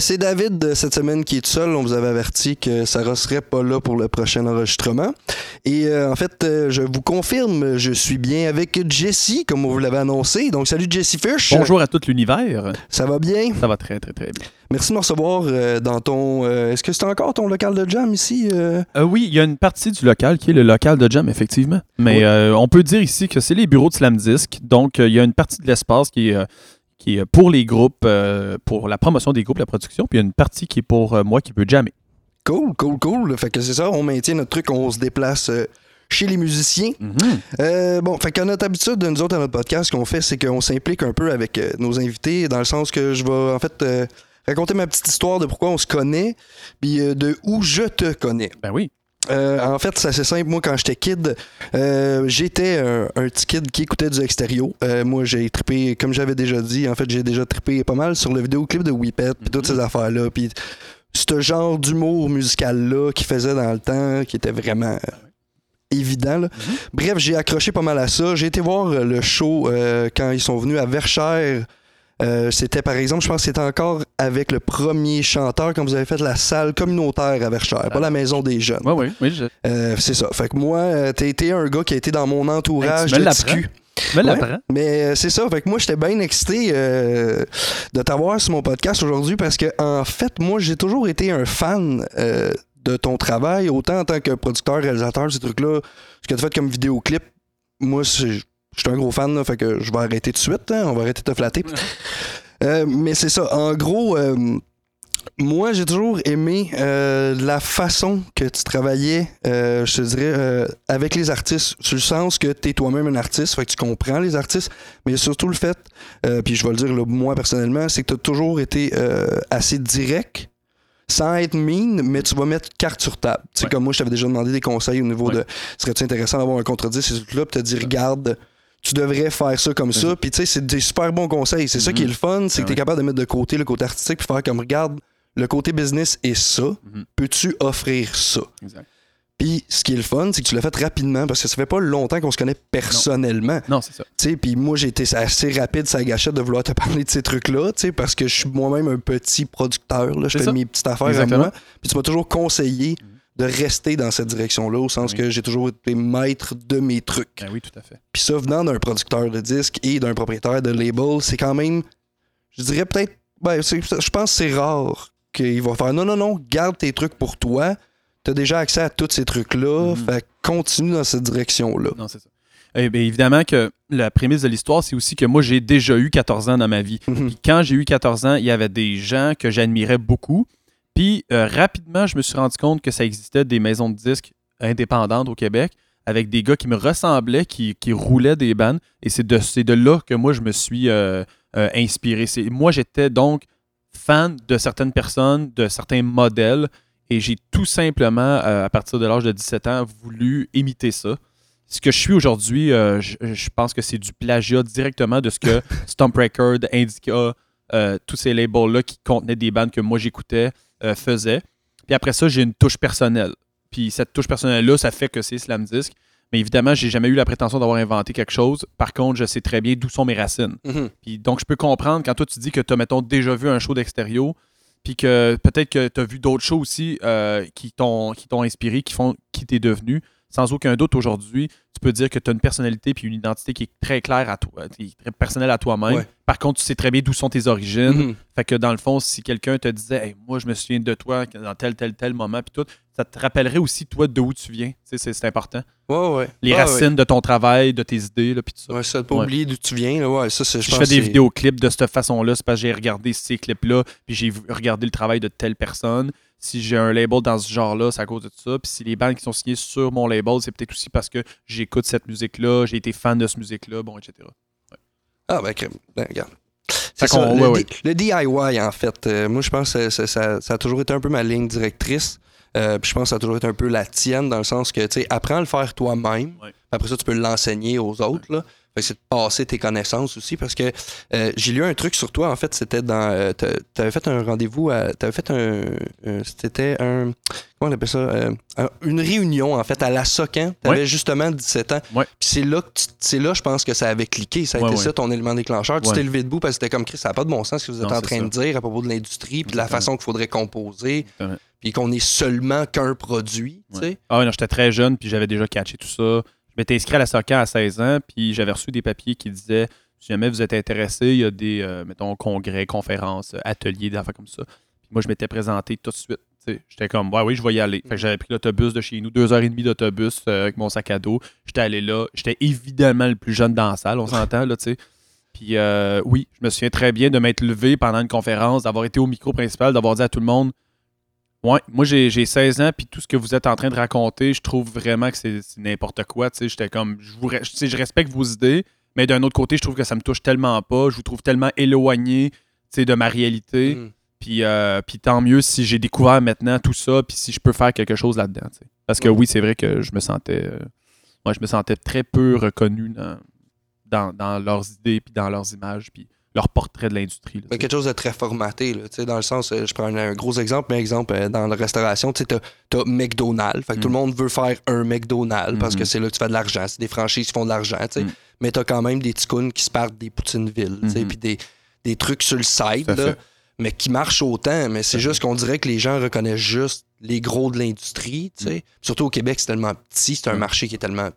c'est David euh, cette semaine qui est tout seul. On vous avait averti que Sarah serait pas là pour le prochain enregistrement. Et euh, en fait, euh, je vous confirme, je suis bien avec Jessie, comme vous l'avez annoncé. Donc salut Jessie Fish. Bonjour à tout l'univers. Ça va bien? Ça va très, très, très bien. Merci de me recevoir euh, dans ton... euh, Est-ce que c'est encore ton local de jam ici? euh? Euh, oui, il y a une partie du local qui est le local de jam, effectivement. Mais euh, on peut dire ici que c'est les bureaux de Slam Disc. Donc, euh, il y a une partie de l'espace qui est, euh, qui est pour les groupes, euh, pour la promotion des groupes, la production. Puis il y a une partie qui est pour euh, moi qui peut jammer. Cool, cool, cool. Fait que c'est ça, on maintient notre truc, on se déplace euh, chez les musiciens. Mhm. Bon, fait que notre habitude de nous autres à notre podcast, ce qu'on fait, c'est qu'on s'implique un peu avec nos invités, dans le sens que je vais en fait raconter ma petite histoire de pourquoi on se connaît, puis de où je te connais. Ben oui. Euh, en fait, c'est assez simple. Moi, quand j'étais kid, euh, j'étais un, un petit kid qui écoutait du extérieur. Euh, moi, j'ai trippé, comme j'avais déjà dit, en fait, j'ai déjà trippé pas mal sur le vidéoclip de Whippet, puis toutes ces affaires-là. Puis ce genre d'humour musical-là qui faisait dans le temps, qui était vraiment évident. là. Bref, j'ai accroché pas mal à ça. J'ai été voir le show quand ils sont venus à Verchères. Euh, c'était par exemple, je pense que c'était encore avec le premier chanteur quand vous avez fait la salle communautaire à Verchères, pas la maison des jeunes. Oui, oui, oui. Je, Euh, c'est ça. Fait que moi, euh, t'as été un gars qui a été dans mon entourage Hey, de Ouais, mais euh, c'est ça. Fait que moi, j'étais bien excité euh, de t'avoir sur mon podcast aujourd'hui parce que, en fait, moi, j'ai toujours été un fan euh, de ton travail, autant en tant que producteur, réalisateur, ces trucs-là, ce que tu fait comme vidéoclip. Moi, c'est- je suis un gros fan, là, fait que je vais arrêter tout de suite. hein, on va arrêter de te flatter. Euh, mais c'est ça. En gros, euh, moi, j'ai toujours aimé euh, la façon que tu travaillais, euh, je te dirais, euh, avec les artistes, sur le sens que tu es toi-même un artiste, fait que tu comprends les artistes, mais surtout le fait, puis je vais le dire là, moi personnellement, c'est que tu as toujours été assez direct, sans être mean, mais tu vas mettre carte sur table. Tu sais, Ouais. comme moi, je t'avais déjà demandé des conseils au niveau Ouais. de serait-tu intéressant d'avoir un contre-10, ces trucs-là, puis tu dit, regarde, tu devrais faire ça comme ça. Puis tu sais, c'est des super bons conseils. C'est ça qui est le fun, c'est Ah que tu es capable de mettre de côté le côté artistique, puis faire comme, regarde, le côté business est ça. Mhm. Peux-tu offrir ça? Exact. Puis ce qui est le fun, c'est que tu l'as fait rapidement parce que ça fait pas longtemps qu'on se connaît personnellement. Non, c'est ça. Tu sais, puis moi j'ai été assez rapide sa gâchette de vouloir te parler de ces trucs-là, tu sais, parce que je suis moi-même un petit producteur, là, je fais ça. mes petites affaires Exactement. à moi. Puis tu m'as toujours conseillé de rester dans cette direction-là, au sens Oui. que j'ai toujours été maître de mes trucs. Ben oui, tout à fait. Puis ça, venant d'un producteur de disques et d'un propriétaire de label, c'est quand même, je dirais peut-être, ben, je pense que c'est rare qu'il va faire non, non, non, garde tes trucs pour toi. T'as déjà accès à tous ces trucs-là, fait que continue dans cette direction-là. Non, c'est ça. Eh bien, évidemment que la prémisse de l'histoire, c'est aussi que moi, j'ai déjà eu 14 ans dans ma vie. Mhm. Quand j'ai eu 14 ans, il y avait des gens que j'admirais beaucoup. Puis euh, rapidement, je me suis rendu compte que ça existait des maisons de disques indépendantes au Québec avec des gars qui me ressemblaient, qui, qui roulaient des bandes. Et c'est de, de là que moi, je me suis euh, euh, inspiré. C'est, moi, j'étais donc fan de certaines personnes, de certains modèles. Et j'ai tout simplement, euh, à partir de l'âge de 17 ans, voulu imiter ça. Ce que je suis aujourd'hui, euh, je, je pense que c'est du plagiat directement de ce que Stomp Record, Indica, euh, tous ces labels-là qui contenaient des bandes que moi j'écoutais euh, faisaient. Puis après ça, j'ai une touche personnelle. Puis cette touche personnelle-là, ça fait que c'est Slam Disc. Mais évidemment, j'ai jamais eu la prétention d'avoir inventé quelque chose. Par contre, je sais très bien d'où sont mes racines. Mhm. Puis donc, je peux comprendre quand toi, tu dis que tu as, mettons, déjà vu un show d'extérieur, puis que peut-être que tu as vu d'autres shows aussi euh, qui t'ont qui t'ont inspiré, qui font qui t'es devenu. Sans aucun doute, aujourd'hui, tu peux dire que tu as une personnalité puis une identité qui est très claire à toi, qui est très personnelle à toi-même. Ouais. Par contre, tu sais très bien d'où sont tes origines. Mhm. Fait que dans le fond, si quelqu'un te disait Hey, moi je me souviens de toi dans tel, tel, tel moment, puis tout, ça te rappellerait aussi toi d'où tu viens. Tu sais, C'est important. Ouais, ouais. Les Ouais, racines de ton travail, de tes idées, là, puis tout ça. Ouais, ça, pas Ouais. oublier d'où tu viens. Là, ouais, ça, c'est, je je fais des vidéoclips de cette façon-là, c'est parce que j'ai regardé ces clips-là, puis j'ai regardé le travail de telle personne. Si j'ai un label dans ce genre-là, c'est à cause de ça. Puis si les bandes qui sont signées sur mon label, c'est peut-être aussi parce que j'écoute cette musique-là, j'ai été fan de cette musique-là, bon, etc. Ah, ben, crème. Ben, regarde. Ça, le, ouais, ouais. D- le DIY, en fait. euh, moi, je pense que ça, ça- ça a toujours été un peu ma ligne directrice. Euh, puis je pense que ça a toujours été un peu la tienne, dans le sens que, tu sais, apprends à le faire toi-même. Après ça, tu peux l'enseigner aux autres. Là. C'est de passer tes connaissances aussi parce que euh, j'ai lu un truc sur toi. En fait, c'était dans. euh, t'a- T'avais fait un rendez-vous. à- T'avais fait un. C'était un. Comment on appelle ça Euh, un- Une réunion, en fait, à la Socan. T'avais justement 17 ans. Ouais. Puis c'est là, que tu- c'est là, je pense que ça avait cliqué. Ça a été ça ton élément déclencheur. Tu t'es levé debout parce que c'était comme Chris, ça n'a pas de bon sens ce que vous êtes Non, en train de dire à propos de l'industrie puis de la façon qu'il faudrait composer. Puis qu'on est seulement qu'un produit. Tu sais. Ah ouais, non, j'étais très jeune, puis j'avais déjà catché tout ça. M'étais inscrit à la SOCA à 16 ans, puis j'avais reçu des papiers qui disaient si jamais vous êtes intéressé, il y a des, euh, mettons, congrès, conférences, euh, ateliers, des affaires comme ça. Puis moi, je m'étais présenté tout de suite. J'étais comme, ouais, oui, je vais y aller. J'avais pris l'autobus de chez nous, deux heures et demie d'autobus euh, avec mon sac à dos. J'étais allé là. J'étais évidemment le plus jeune dans la salle, on s'entend, là, tu sais. Puis euh, oui, je me souviens très bien de m'être levé pendant une conférence, d'avoir été au micro principal, d'avoir dit à tout le monde Ouais, moi j'ai j'ai 16 ans, puis tout ce que vous êtes en train de raconter, je trouve vraiment que c'est n'importe quoi. Tu sais, j'étais comme, je, vous, je respecte vos idées, mais d'un autre côté, je trouve que ça me touche tellement pas. Je vous trouve tellement éloigné de ma réalité. Mm. Puis, euh, puis tant mieux si j'ai découvert maintenant tout ça, puis si je peux faire quelque chose là-dedans. Parce que oui, c'est vrai que je me sentais, euh, moi, je me sentais très peu reconnu dans, dans, dans leurs idées, puis dans leurs images, puis leur portrait de l'industrie. tu Mais quelque chose de très formaté, là, tu dans le sens, euh, je prends un, gros exemple, mais exemple, euh, dans la restauration, tu t'as McDonald's, fait que tout Mm. le monde veut faire un McDonald's parce que c'est là que tu fais de l'argent, c'est des franchises qui font de l'argent, tu Mm. mais t'as quand même des ticounes qui se partent des Poutineville, tu Mhm. puis des, des trucs sur le site, là, mais qui marchent autant, mais c'est juste qu'on dirait que les gens reconnaissent juste les gros de l'industrie, tu sais, surtout au Québec, c'est tellement petit, c'est un Mm. marché qui est tellement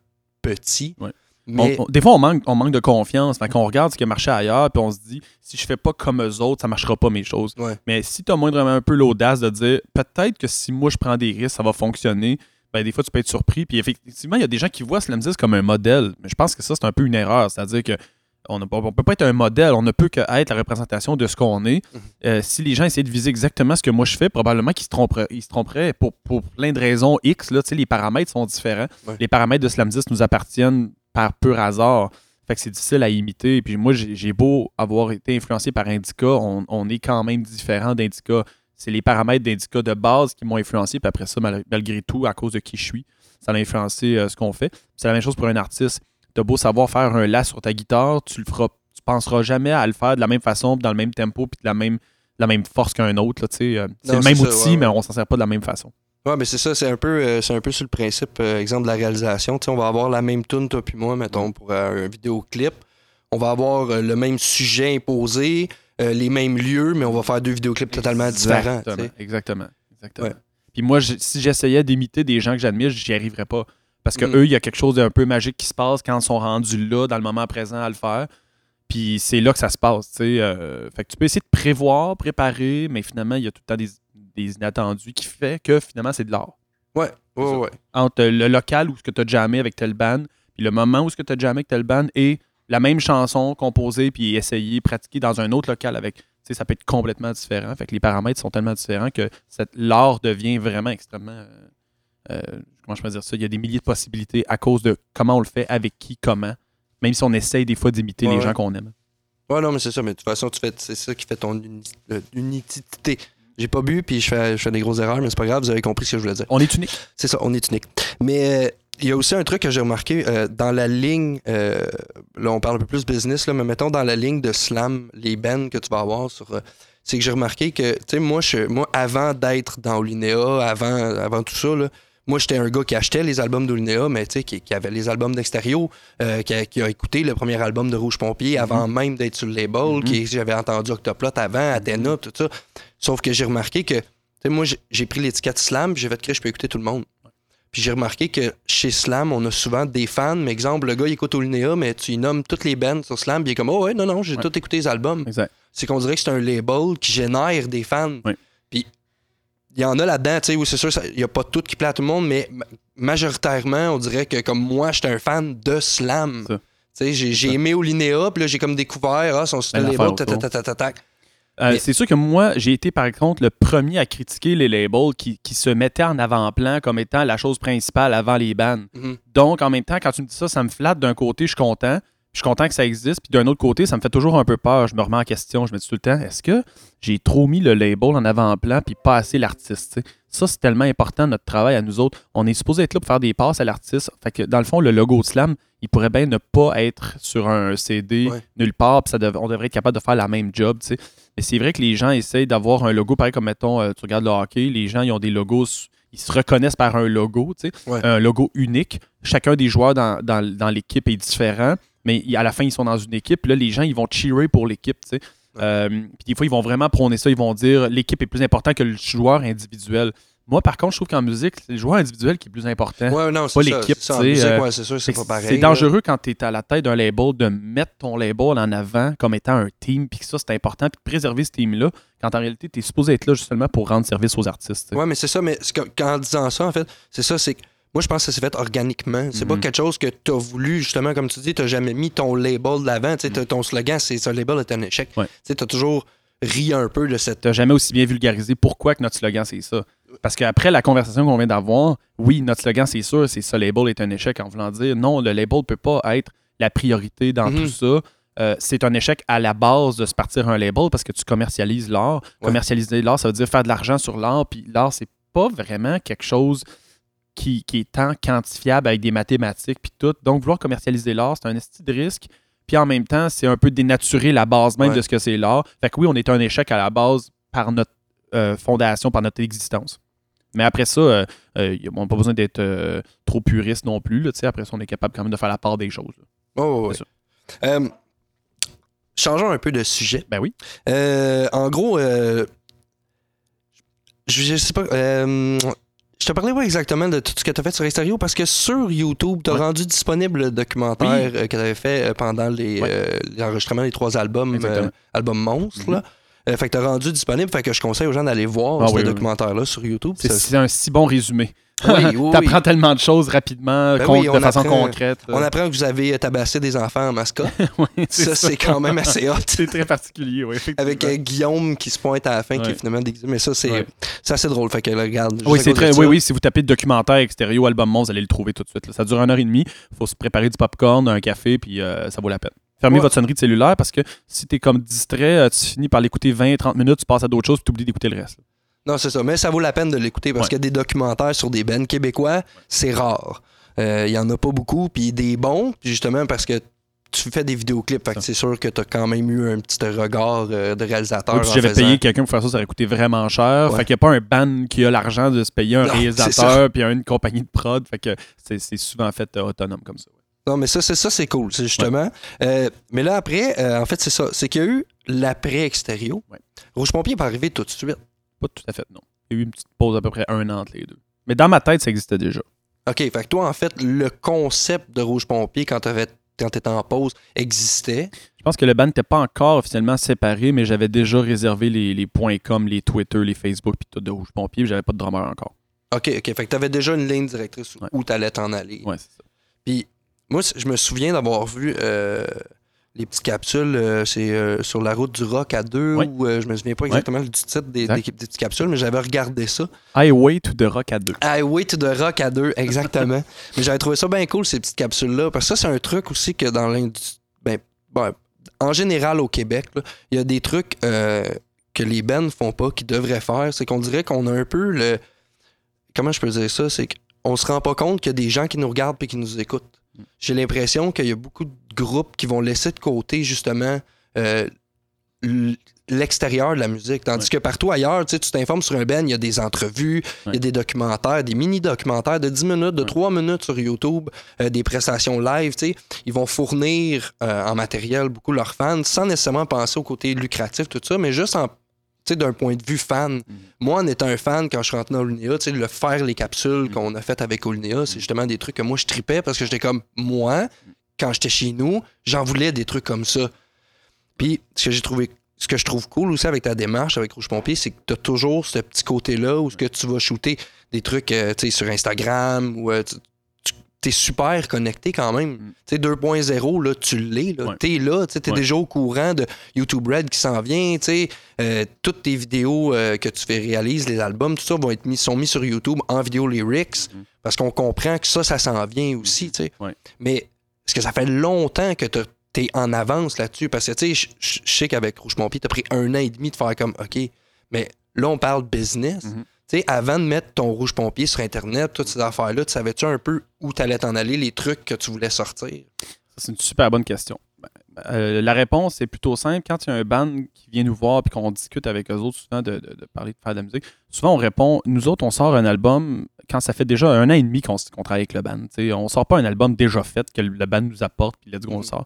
petit, Ouais. Mais... On- on- des fois, on manque, on manque de confiance. Fait qu'on regarde ce qui a marché ailleurs, puis on se dit, si je fais pas comme eux autres, ça marchera pas mes choses. Ouais. Mais si tu as moindrement un peu l'audace de dire, peut-être que si moi je prends des risques, ça va fonctionner, ben des fois tu peux être surpris. Puis effectivement, il y a des gens qui voient Slam 10 comme un modèle. Mais je pense que ça, c'est un peu une erreur. C'est-à-dire que on ne peut pas être un modèle, on ne peut que être la représentation de ce qu'on est. Mhm. Euh, si les gens essayaient de viser exactement ce que moi je fais, probablement qu'ils se tromperaient, ils se tromperaient pour, pour plein de raisons X. Là, les paramètres sont différents. Ouais. Les paramètres de Slam 10 nous appartiennent par pur hasard. Fait que c'est difficile à imiter. Puis moi, j'ai beau avoir été influencé par Indica, on, on est quand même différent d'Indica. C'est les paramètres d'Indica de base qui m'ont influencé. Puis après ça, mal- malgré tout, à cause de qui je suis, ça a influencé euh, ce qu'on fait. C'est la même chose pour un artiste. T'as beau savoir faire un la sur ta guitare, tu le feras, tu penseras jamais à le faire de la même façon, puis dans le même tempo, puis de la même, de la même force qu'un autre. Euh, C'est le même ça, outil, ouais, mais on s'en sert pas de la même façon. Ouais, mais c'est ça, c'est un peu euh, c'est un peu sur le principe, euh, exemple de la réalisation. On va avoir la même tune, toi puis moi, mettons, pour euh, un vidéoclip. On va avoir le même sujet imposé, les mêmes lieux, mais on va faire deux vidéoclips totalement différents. Exactement. Exactement. Exactement. Ouais. Puis moi, je- si j'essayais d'imiter des gens que j'admire, j'y arriverais pas. Parce que Mm. eux, il y a quelque chose d'un peu magique qui se passe quand ils sont rendus là, dans le moment présent à le faire. Puis c'est là que ça se passe. fait que tu peux essayer de prévoir, préparer, mais finalement, il y a tout le temps des, des inattendus qui fait que finalement, c'est de l'art. Ouais, ouais, ouais. Entre le local où ce que tu as jamais avec tel band, puis le moment où ce que tu as jamais avec tel band et la même chanson composée puis essayée, pratiquée dans un autre local avec. tu sais, Ça peut être complètement différent. Fait que les paramètres sont tellement différents que l'art devient vraiment extrêmement. euh, euh, comment je peux dire ça? Il y a des milliers de possibilités à cause de comment on le fait, avec qui, comment. Même si on essaye des fois d'imiter Ouais, les ouais. gens qu'on aime. Ouais, non, mais c'est ça, mais de toute façon, tu fais, c'est ça qui fait ton uni- euh. J'ai pas bu, puis je fais, je fais des grosses erreurs, mais c'est pas grave, vous avez compris ce que je voulais dire. On est unique. C'est ça, on est unique. Mais euh, il y a aussi un truc que j'ai remarqué euh, dans la ligne, euh, là on parle un peu plus business, là, mais mettons dans la ligne de slam, les bands que tu vas avoir sur. euh, c'est que j'ai remarqué que, tu sais, moi, je- moi, avant d'être dans Olinéa, avant, avant tout ça, là, moi, j'étais un gars qui achetait les albums d'Olinéa, mais tu sais, qui, qui avait les albums d'extérieur, qui, a, qui a écouté le premier album de Rouge Pompier avant même d'être sur le label, Mhm. qui j'avais entendu Octoplot avant, Athéna, tout ça. Sauf que j'ai remarqué que, tu sais, moi, j'ai- pris l'étiquette Slam, puis j'ai fait que je peux écouter tout le monde. Puis j'ai remarqué que chez Slam, on a souvent des fans. Mais exemple, le gars, il écoute Olinéa, mais tu y nommes toutes les bands sur Slam, puis il est comme, oh ouais, non, non, j'ai Ouais. tout écouté les albums. C'est qu'on dirait que c'est un label qui génère des fans. Ouais. Puis il y en a là-dedans, tu sais, où c'est sûr, il n'y a pas tout qui plaît à tout le monde, mais ma- majoritairement, on dirait que comme moi, j'étais un fan de Slam. Tu sais, j'ai aimé Olinéa, puis là, j'ai comme découvert, ah, son style Ben, label, l'affaire ta, ta, autour. ta, ta, ta, ta. Euh, Mais- C'est sûr que moi, j'ai été par contre le premier à critiquer les labels qui, qui se mettaient en avant-plan comme étant la chose principale avant les bands. Mhm. Donc, en même temps, quand tu me dis ça, ça me flatte d'un côté, je suis content. Je suis content que ça existe. Puis d'un autre côté, ça me fait toujours un peu peur. Je me remets en question. Je me dis tout le temps, est-ce que j'ai trop mis le label en avant-plan puis pas assez l'artiste? Ça, c'est tellement important, notre travail à nous autres. On est supposé être là pour faire des passes à l'artiste. Fait que, dans le fond, le logo de Slam, il pourrait bien ne pas être sur un CD Ouais. nulle part, puis ça dev- on devrait être capable de faire la même job, tu sais. Mais c'est vrai que les gens essayent d'avoir un logo, pareil comme, mettons, euh, tu regardes le hockey, les gens, ils ont des logos, ils se reconnaissent par un logo, tu sais, Ouais. un logo unique. Chacun des joueurs dans, dans- dans l'équipe est différent, mais à la fin, ils sont dans une équipe. Là, les gens, ils vont cheerer pour l'équipe, tu sais. Euh, puis des fois, ils vont vraiment prôner ça. Ils vont dire l'équipe est plus important que le joueur individuel. Moi, par contre, je trouve qu'en musique, c'est le joueur individuel qui est plus important. Ouais, non, pas c'est ça. l'équipe, c'est. En tu euh, ouais, c'est sûr, c'est Fait pas que pareil. C'est là. dangereux quand tu es à la tête d'un label de mettre ton label en avant comme étant un team, puis que ça, c'est important, puis de préserver ce team-là, quand en réalité, tu es supposé être là justement pour rendre service aux artistes. tu sais. Ouais, mais c'est ça, mais qu'en disant ça, en fait, c'est ça, c'est que moi, je pense que ça s'est fait organiquement. C'est pas Mhm. quelque chose que tu as voulu, justement, comme tu dis, tu jamais mis ton label de l'avant. Tu t'as- Ton slogan, c'est ce label est un échec. Ouais. Tu as toujours ri un peu de cette. T'as jamais aussi bien vulgarisé pourquoi que notre slogan, c'est ça. Parce qu'après la conversation qu'on vient d'avoir, oui, notre slogan, c'est sûr, c'est ce label est un échec en voulant dire non, le label peut pas être la priorité dans Mhm. tout ça. Euh, c'est un échec à la base de se partir un label parce que tu commercialises l'art. Ouais. Commercialiser l'art, ça veut dire faire de l'argent sur l'art, puis l'art, c'est pas vraiment quelque chose qui, qui est tant quantifiable avec des mathématiques puis tout. Donc, vouloir commercialiser l'art, c'est un esti de risque. Puis en même temps, c'est un peu dénaturer la base même Ouais. de ce que c'est l'art. Fait que oui, on est un échec à la base par notre euh, fondation, par notre existence. Mais après ça, euh, euh, on n'a pas besoin d'être euh, trop puriste non plus. Là, tu sais. après ça, on est capable quand même de faire la part des choses. là. Oh, changeons un peu de sujet. Ben oui. Euh, en gros, euh, je, je sais pas. euh, je te parlais pas exactement de tout ce que tu as fait sur Extérieur parce que sur YouTube, tu as Ouais. rendu disponible le documentaire euh, que tu avais fait euh, pendant les, Ouais. euh, l'enregistrement des trois albums, Exactement. euh, albums monstres. Mhm. là. Euh, fait que tu as rendu disponible, fait que je conseille aux gens d'aller voir Ah ce oui, oui, oui. documentaire-là sur YouTube. C'est Ça- un si bon résumé. Oui, oui, oui. T'apprends tellement de choses rapidement, Ben con- de façon apprend- concrète. On apprend que vous avez euh, tabassé des enfants en mascotte. Ça, c'est quand même assez hot. C'est très particulier, oui. Avec euh, Guillaume qui se pointe à la fin, qui est finalement déguisé. Mais ça, c'est assez drôle. Fait que là, regarde. Oui, c'est très. Oui, oui, si vous tapez documentaire extérieur album monstre, vous allez le trouver tout de suite. là. Ça dure une heure et demie. Il faut se préparer du popcorn, un café, puis euh, ça vaut la peine. Fermez Ouais. votre sonnerie de cellulaire parce que si t'es comme distrait, euh, tu finis par l'écouter 20-30 minutes, tu passes à d'autres choses, puis t'oublies d'écouter le reste. Non, c'est ça. Mais ça vaut la peine de l'écouter parce Ouais. que des documentaires sur des bands québécois, c'est rare. Euh, Il y en a pas beaucoup. Puis des bons, justement parce que tu fais des vidéoclips. Fait que c'est sûr que tu as quand même eu un petit regard euh, de réalisateur. Oui, si j'avais faisant- payé quelqu'un pour faire ça, ça aurait coûté vraiment cher. Ouais. Fait qu'il n'y a pas un band qui a l'argent de se payer un Non, réalisateur puis une compagnie de prod. Fait que c'est c'est souvent fait euh, autonome comme ça. Non, mais ça, c'est ça, c'est cool, c'est justement. Euh, mais là, après, euh, en fait, c'est ça. C'est qu'il y a eu l'après-extérieur. Ouais. Rouge Pompier n'est pas arrivé tout de suite. Pas tout à fait, non. Il y a eu une petite pause à peu près un an entre les deux. Mais dans ma tête, ça existait déjà. OK, fait que toi, en fait, le concept de Rouge Pompier, quand tu étais en pause, existait. Je pense que le band n'était pas encore officiellement séparé, mais j'avais déjà réservé les, les points comme les Twitter, les Facebook, puis tout de Rouge Pompier, puis j'avais pas de drummer encore. OK, OK. Fait que tu avais déjà une ligne directrice Ouais. où tu allais t'en aller. Ouais, c'est ça. Puis moi, je me souviens d'avoir vu euh, les petites capsules, euh, c'est euh, sur la route du rock à deux, Ouais. ou je me souviens pas exactement du titre des, des- des petites capsules, mais j'avais regardé ça. Highway to the Rock à deux. Highway to the Rock à deux, exactement. mais j'avais trouvé ça bien cool, ces petites capsules-là, parce que ça, c'est un truc aussi que dans l'industrie. Ben, ben, en général, au Québec, il y a des trucs que les bands font pas, qu'ils devraient faire. C'est qu'on dirait qu'on a un peu le. Comment je peux dire ça? C'est qu'on se rend pas compte qu'il y a des gens qui nous regardent et qui nous écoutent. J'ai l'impression qu'il y a beaucoup de groupes qui vont laisser de côté, justement, euh, l'extérieur de la musique. Tandis Ouais. que partout ailleurs, tu t'informes sur un band, il y a des entrevues, il y a des documentaires, des mini-documentaires de 10 minutes, de Ouais. 3 minutes sur YouTube, euh, des prestations live. Ils vont fournir euh, en matériel beaucoup leurs fans sans nécessairement penser au côté lucratif, tout ça, mais juste en d'un point de vue fan. Moi, en étant un fan, quand je suis rentré dans tu sais, le faire les capsules Mm. qu'on a faites avec Olnea, c'est justement des trucs que moi, je tripais parce que j'étais comme, moi, quand j'étais chez nous, j'en voulais des trucs comme ça. Puis, ce que j'ai trouvé, ce que je trouve cool aussi avec ta démarche avec Rouge Pompier, c'est que tu as toujours ce petit côté-là où ce que tu vas shooter des trucs euh, tu sais, sur Instagram ou euh, tu es super connecté quand même. Mm. Tu sais, 2.0, là, tu l'es. Là. Ouais. Tu es là, tu es Ouais. déjà au courant de YouTube Red qui s'en vient. tu sais. Euh, toutes tes vidéos euh, que tu fais réalises, les albums, tout ça vont être mis, sont mis sur YouTube en vidéo lyrics Mhm. parce qu'on comprend que ça, ça s'en vient aussi. tu sais. Ouais. Mais est-ce que ça fait longtemps que tu es en avance là-dessus? Parce que tu sais, je- sais qu'avec Rouge Pompier, tu as pris un an et demi de faire comme OK, mais là, on parle business. Mhm. Tu sais, avant de mettre ton rouge pompier sur Internet, toutes ces affaires-là, tu savais-tu un peu où tu allais t'en aller, les trucs que tu voulais sortir? C'est une super bonne question. Ben, euh, la réponse est plutôt simple. Quand il y a un band qui vient nous voir et qu'on discute avec eux autres souvent de, de- de parler de faire de la musique, souvent on répond Nous autres, on sort un album quand ça fait déjà un an et demi qu'on qu'on travaille avec le band. T'sais, on sort pas un album déjà fait que le band nous apporte puis let's go, on le Mhm. sort.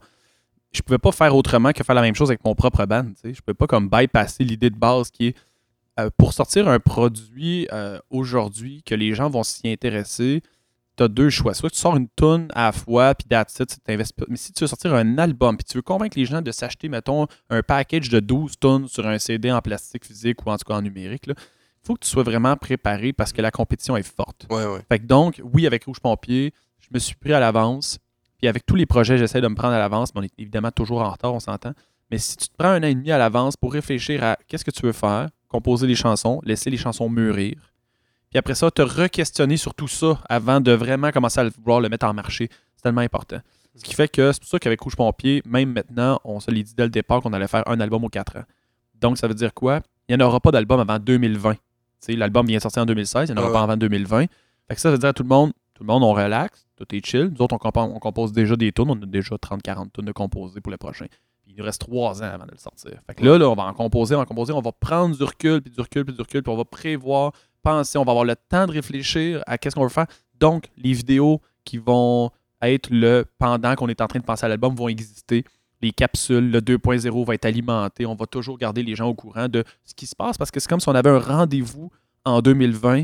Je pouvais pas faire autrement que faire la même chose avec mon propre band. t'sais. Je pouvais pas comme bypasser l'idée de base qui est euh, pour sortir un produit euh, aujourd'hui que les gens vont s'y intéresser, tu as deux choix. Soit tu sors une tonne à la fois, puis that's it, tu t'investis pas. Mais si tu veux sortir un album, puis tu veux convaincre les gens de s'acheter, mettons, un package de 12 tonnes sur un CD en plastique physique ou en tout cas en numérique, il faut que tu sois vraiment préparé parce que la compétition est forte. Ouais, ouais. Fait que donc, oui, avec Rouge Pompier, je me suis pris à l'avance. Puis avec tous les projets, j'essaie de me prendre à l'avance, mais on est évidemment toujours en retard, on s'entend. Mais si tu te prends un an et demi à l'avance pour réfléchir à qu'est-ce que tu veux faire, composer les chansons, laisser les chansons mûrir, puis après ça, te re-questionner sur tout ça avant de vraiment commencer à le- vouloir le mettre en marché, c'est tellement important. Ce qui fait que c'est pour ça qu'avec Rouge Pompier, même maintenant, on se l'est dit dès le départ qu'on allait faire un album aux 4 ans. Donc ça veut dire quoi? Il n'y en aura pas d'album avant 2020. Tu sais, L'album vient de sortir en 2016, il n'y en aura Ah pas avant 2020. Fait que ça veut dire à tout le monde, tout le monde, on relaxe, tout est chill. Nous autres, on compose, on compose déjà des tunes. On a déjà 30-40 tunes de composer pour le prochain. Puis il nous reste 3 ans avant de le sortir. Fait que là, là, on va en composer, on va en composer, on va prendre du recul, puis du recul, puis du recul, puis on va prévoir, penser, on va avoir le temps de réfléchir à qu'est-ce qu'on veut faire. Donc, les vidéos qui vont être le pendant qu'on est en train de penser à l'album vont exister. Les capsules, le 2.0 va être alimenté. On va toujours garder les gens au courant de ce qui se passe parce que c'est comme si on avait un rendez-vous en 2020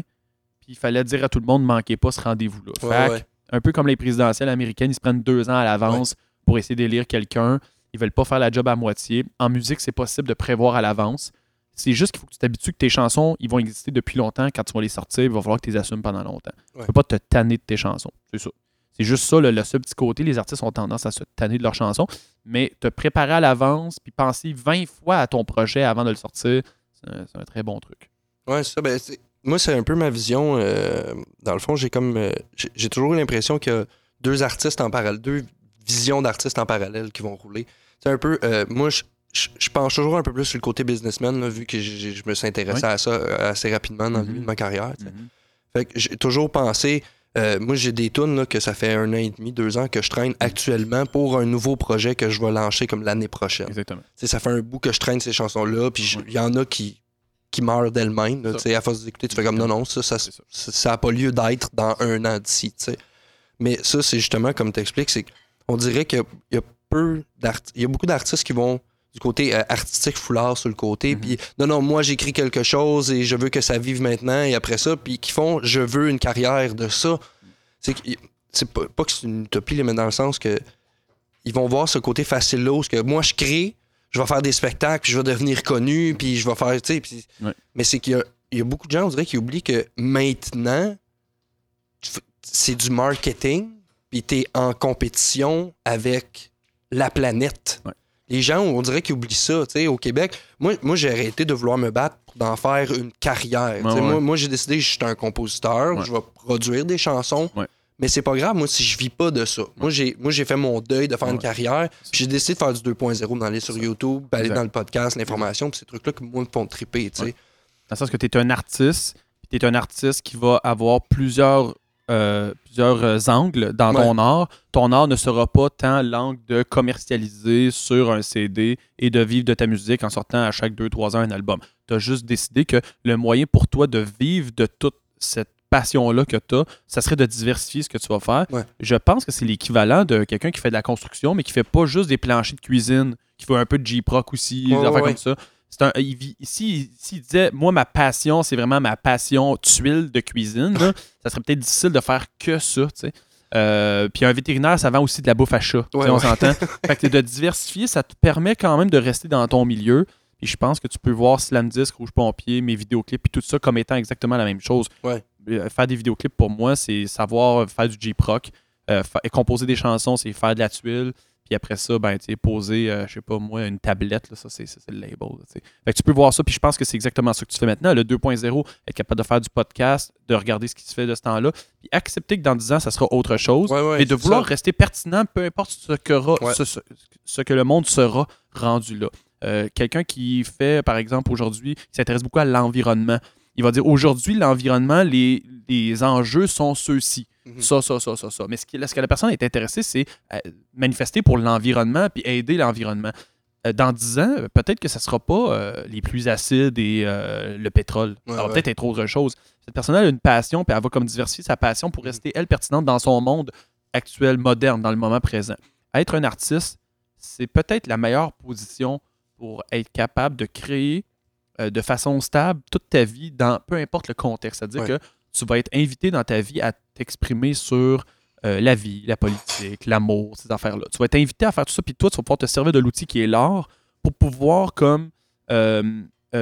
puis il fallait dire à tout le monde manquez pas ce rendez-vous-là. Ouais, Fait que, ouais. un peu comme les présidentielles américaines, ils se prennent deux ans à l'avance pour essayer d'élire quelqu'un. Ils veulent pas faire la job à moitié. En musique, c'est possible de prévoir à l'avance. C'est juste qu'il faut que tu t'habitues que tes chansons, ils vont exister depuis longtemps. Quand tu vas les sortir, il va falloir que tu les assumes pendant longtemps. Tu Ouais. peux pas te tanner de tes chansons. C'est ça. C'est juste ça, le, le seul petit côté. Les artistes ont tendance à se tanner de leurs chansons. Mais te préparer à l'avance, puis penser 20 fois à ton projet avant de le sortir, c'est un, très bon truc. Ouais, c'est ça. Ben, moi, c'est un peu ma vision. euh, dans le fond, j'ai comme. euh, j'ai toujours eu l'impression qu'il y a deux artistes en parallèle, deux visions d'artistes en parallèle qui vont rouler. C'est un peu. euh, moi, je, je, je penche toujours un peu plus sur le côté businessman, là, vu que je me suis intéressé Oui. à ça euh, assez rapidement dans le Mhm. début de ma carrière. sais. Fait que j'ai toujours pensé. euh, moi, j'ai des tunes là, que ça fait un an et demi, deux ans que je traîne actuellement pour un nouveau projet que je vais lancer comme l'année prochaine. Exactement. Ça fait un bout que je traîne ces chansons-là, puis il y en a qui, qui meurent d'elles-mêmes. À force d'écouter, tu fais comme non, non, ça, ça, C'est ça. ça, pas lieu d'être dans un an d'ici. Mais ça, c'est justement, comme tu expliques, c'est qu'on dirait qu'il y a peu d'art- il y a beaucoup d'artistes qui vont du côté euh, artistique foulard sur le côté, Mhm. puis non, non, moi j'écris quelque chose et je veux que ça vive maintenant et après ça, puis qui font je veux une carrière de ça. C'est pas, pas que c'est une utopie, mais dans le sens que ils vont voir ce côté facile là où que moi je crée, je vais faire des spectacles, puis je vais devenir connu, puis je vais faire, tu sais, puis- Ouais. mais c'est qu'il y a, il y a beaucoup de gens, on dirait, qui oublient que maintenant, c'est du marketing, puis tu es en compétition avec la planète. Ouais. Les gens, on dirait qu'ils oublient ça, tu sais, au Québec. Moi, moi j'ai arrêté de vouloir me battre pour d'en faire une carrière. Ouais, ouais. Moi, moi j'ai décidé que je suis un compositeur, je vais produire des chansons, mais c'est pas grave, moi, si je vis pas de ça. Moi, j'ai moi, j'ai fait mon deuil de faire une carrière, j'ai décidé de faire du 2.0, d'aller sur. YouTube, d'aller Exact. dans le podcast, l'information, puis ces trucs-là que moi me font triper, tu sais. Ouais. Dans le sens que tu es un artiste, puis tu es un artiste qui va avoir plusieurs, euh, plusieurs euh, angles dans ton art. Ton art ne sera pas tant l'angle de commercialiser sur un CD et de vivre de ta musique en sortant à chaque 2-3 ans un album. Tu as juste décidé que le moyen pour toi de vivre de toute cette passion-là que tu as, ça serait de diversifier ce que tu vas faire. Ouais. Je pense que c'est l'équivalent de quelqu'un qui fait de la construction, mais qui fait pas juste des planchers de cuisine, qui fait un peu de J-Proc aussi, des affaires comme ça. Un, il vit- si- s'il disait, moi, ma passion, c'est vraiment ma passion tuile de cuisine, là, ça serait peut-être difficile de faire que ça, tu sais. Euh, puis un vétérinaire, ça vend aussi de la bouffe à chat. Ouais, on s'entend. fait que de diversifier, ça te permet quand même de rester dans ton milieu. Et je pense que tu peux voir Slam Disc, Rouge Pompier, mes vidéoclips, puis tout ça comme étant exactement la même chose. Ouais. Euh, Faire des vidéoclips, pour moi, c'est savoir faire du J-Proc. Euh, fa- composer des chansons, c'est faire de la tuile. Puis après ça, ben, poser, euh, je sais pas moi, une tablette, là, ça, c'est le label. là, tu sais. Fait que tu peux voir ça, puis je pense que c'est exactement ça que tu fais maintenant. Le 2.0, être capable de faire du podcast, de regarder ce qui se fait de ce temps-là, puis accepter que dans 10 ans, ça sera autre chose, Ouais, ouais, mais de vouloir ça. rester pertinent, peu importe ce que, ra- Ouais. ce, ce- ce que le monde sera rendu là. Euh, Quelqu'un qui fait, par exemple, aujourd'hui, qui s'intéresse beaucoup à l'environnement, il va dire aujourd'hui, l'environnement, les, les enjeux sont ceux-ci. Mhm. Ça, ça, ça, ça, ça. Mais ce, qui, ce que la personne est intéressée, c'est euh, manifester pour l'environnement puis aider l'environnement. Euh, dans 10 ans, euh, peut-être que ça ne sera pas euh, les pluies acides et euh, le pétrole. Ouais, ça va ouais. peut-être être autre chose. Cette personne a une passion, puis elle va comme diversifier sa passion pour Mhm. rester, elle, pertinente dans son monde actuel, moderne, dans le moment présent. Être un artiste, c'est peut-être la meilleure position pour être capable de créer euh, de façon stable toute ta vie dans peu importe le contexte. C'est-à-dire Ouais. que tu vas être invité dans ta vie à t'exprimer sur euh, la vie, la politique, l'amour, ces affaires-là. Tu vas être invité à faire tout ça, puis toi, tu vas pouvoir te servir de l'outil qui est l'art pour pouvoir comme euh,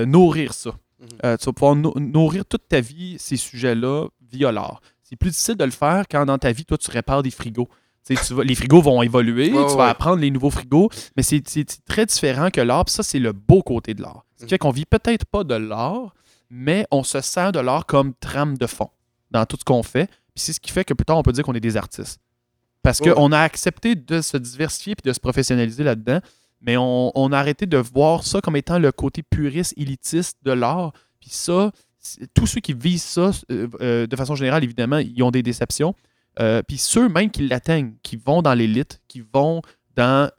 nourrir ça. Mhm. Tu vas pouvoir no- nourrir toute ta vie ces sujets-là via l'art. C'est plus difficile de le faire quand dans ta vie, toi, tu répares des frigos. Tu vas- les frigos vont évoluer, tu vas ouais. apprendre les nouveaux frigos, mais c'est très différent que l'art. puis Ça, c'est le beau côté de l'art. Ce qui fait qu'on vit peut-être pas de l'art, mais on se sert de l'art comme trame de fond dans tout ce qu'on fait. Puis c'est ce qui fait que plus tard, on peut dire qu'on est des artistes. Parce Ouais. qu'on a accepté de se diversifier puis de se professionnaliser là-dedans, mais on, on a arrêté de voir ça comme étant le côté puriste, élitiste de l'art. Puis ça, tous ceux qui visent ça, euh, euh, de façon générale, évidemment, ils ont des déceptions. Euh, puis ceux même qui l'atteignent, qui vont dans l'élite, qui vont dans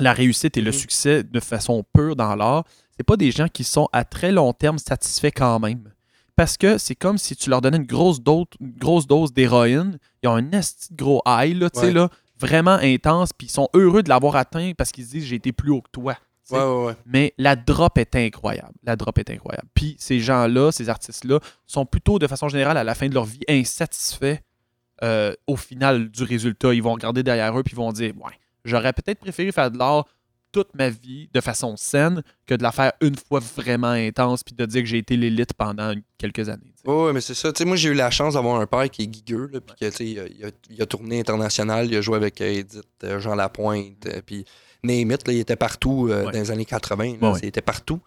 la réussite et le Mhm. succès de façon pure dans l'art, c'est pas des gens qui sont à très long terme satisfaits quand même. Parce que c'est comme si tu leur donnais une grosse dose, une grosse dose d'héroïne, ils ont un esti gros high, là, tu sais, Ouais. là, vraiment intense, puis ils sont heureux de l'avoir atteint parce qu'ils se disent j'ai été plus haut que toi. ouais, ouais. Mais la drop est incroyable. La drop est incroyable. Puis ces gens-là, ces artistes-là, sont plutôt, de façon générale, à la fin de leur vie, insatisfaits euh, au final du résultat. Ils vont regarder derrière eux puis ils vont dire Ouais, j'aurais peut-être préféré faire de l'art toute ma vie de façon saine que de la faire une fois vraiment intense puis de dire que j'ai été l'élite pendant quelques années. Ouais, ouais, mais c'est ça. Moi, j'ai eu la chance d'avoir un père qui est guigueux, puis que, il a, il a- tourné international, il a joué avec euh, Edith, euh, Jean Lapointe, euh, puis Name it, là, il était partout euh, Ouais. dans les années 80, là, Ouais, ouais. il était partout.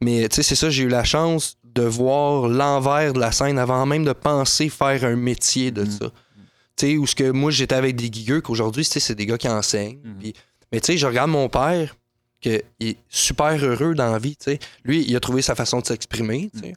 Mais, tu sais, c'est ça, j'ai eu la chance de voir l'envers de la scène avant même de penser faire un métier de Mhm. ça. Tu sais, où ce que moi, j'étais avec des guigueux, qu'aujourd'hui, c'est des gars qui enseignent, Mhm. puis- mais, tu sais, je regarde mon père, qu'il est super heureux dans la vie, tu sais. Lui, il a trouvé sa façon de s'exprimer, tu sais.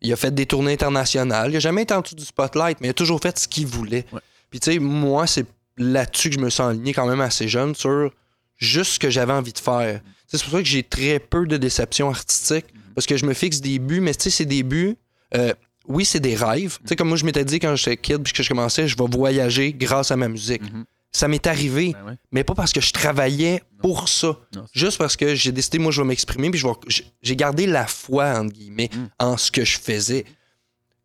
Il a fait des tournées internationales. Il a jamais été en dessous du spotlight, mais il a toujours fait ce qu'il voulait. Ouais. Puis, tu sais, moi, c'est là-dessus que je me suis aligné quand même assez jeune sur juste ce que j'avais envie de faire. Sais, C'est pour ça que j'ai très peu de déceptions artistiques parce que je me fixe des buts, mais tu sais, c'est des buts. euh, oui, c'est des rêves. Tu sais, comme moi, je m'étais dit quand j'étais kid puis que je commençais, je vais voyager grâce à ma musique. Ça m'est arrivé, Ben ouais. mais pas parce que je travaillais pour ça. Non, Juste parce que j'ai décidé, moi, je vais m'exprimer, puis j'ai- gardé la foi, entre guillemets, Mm. en ce que je faisais.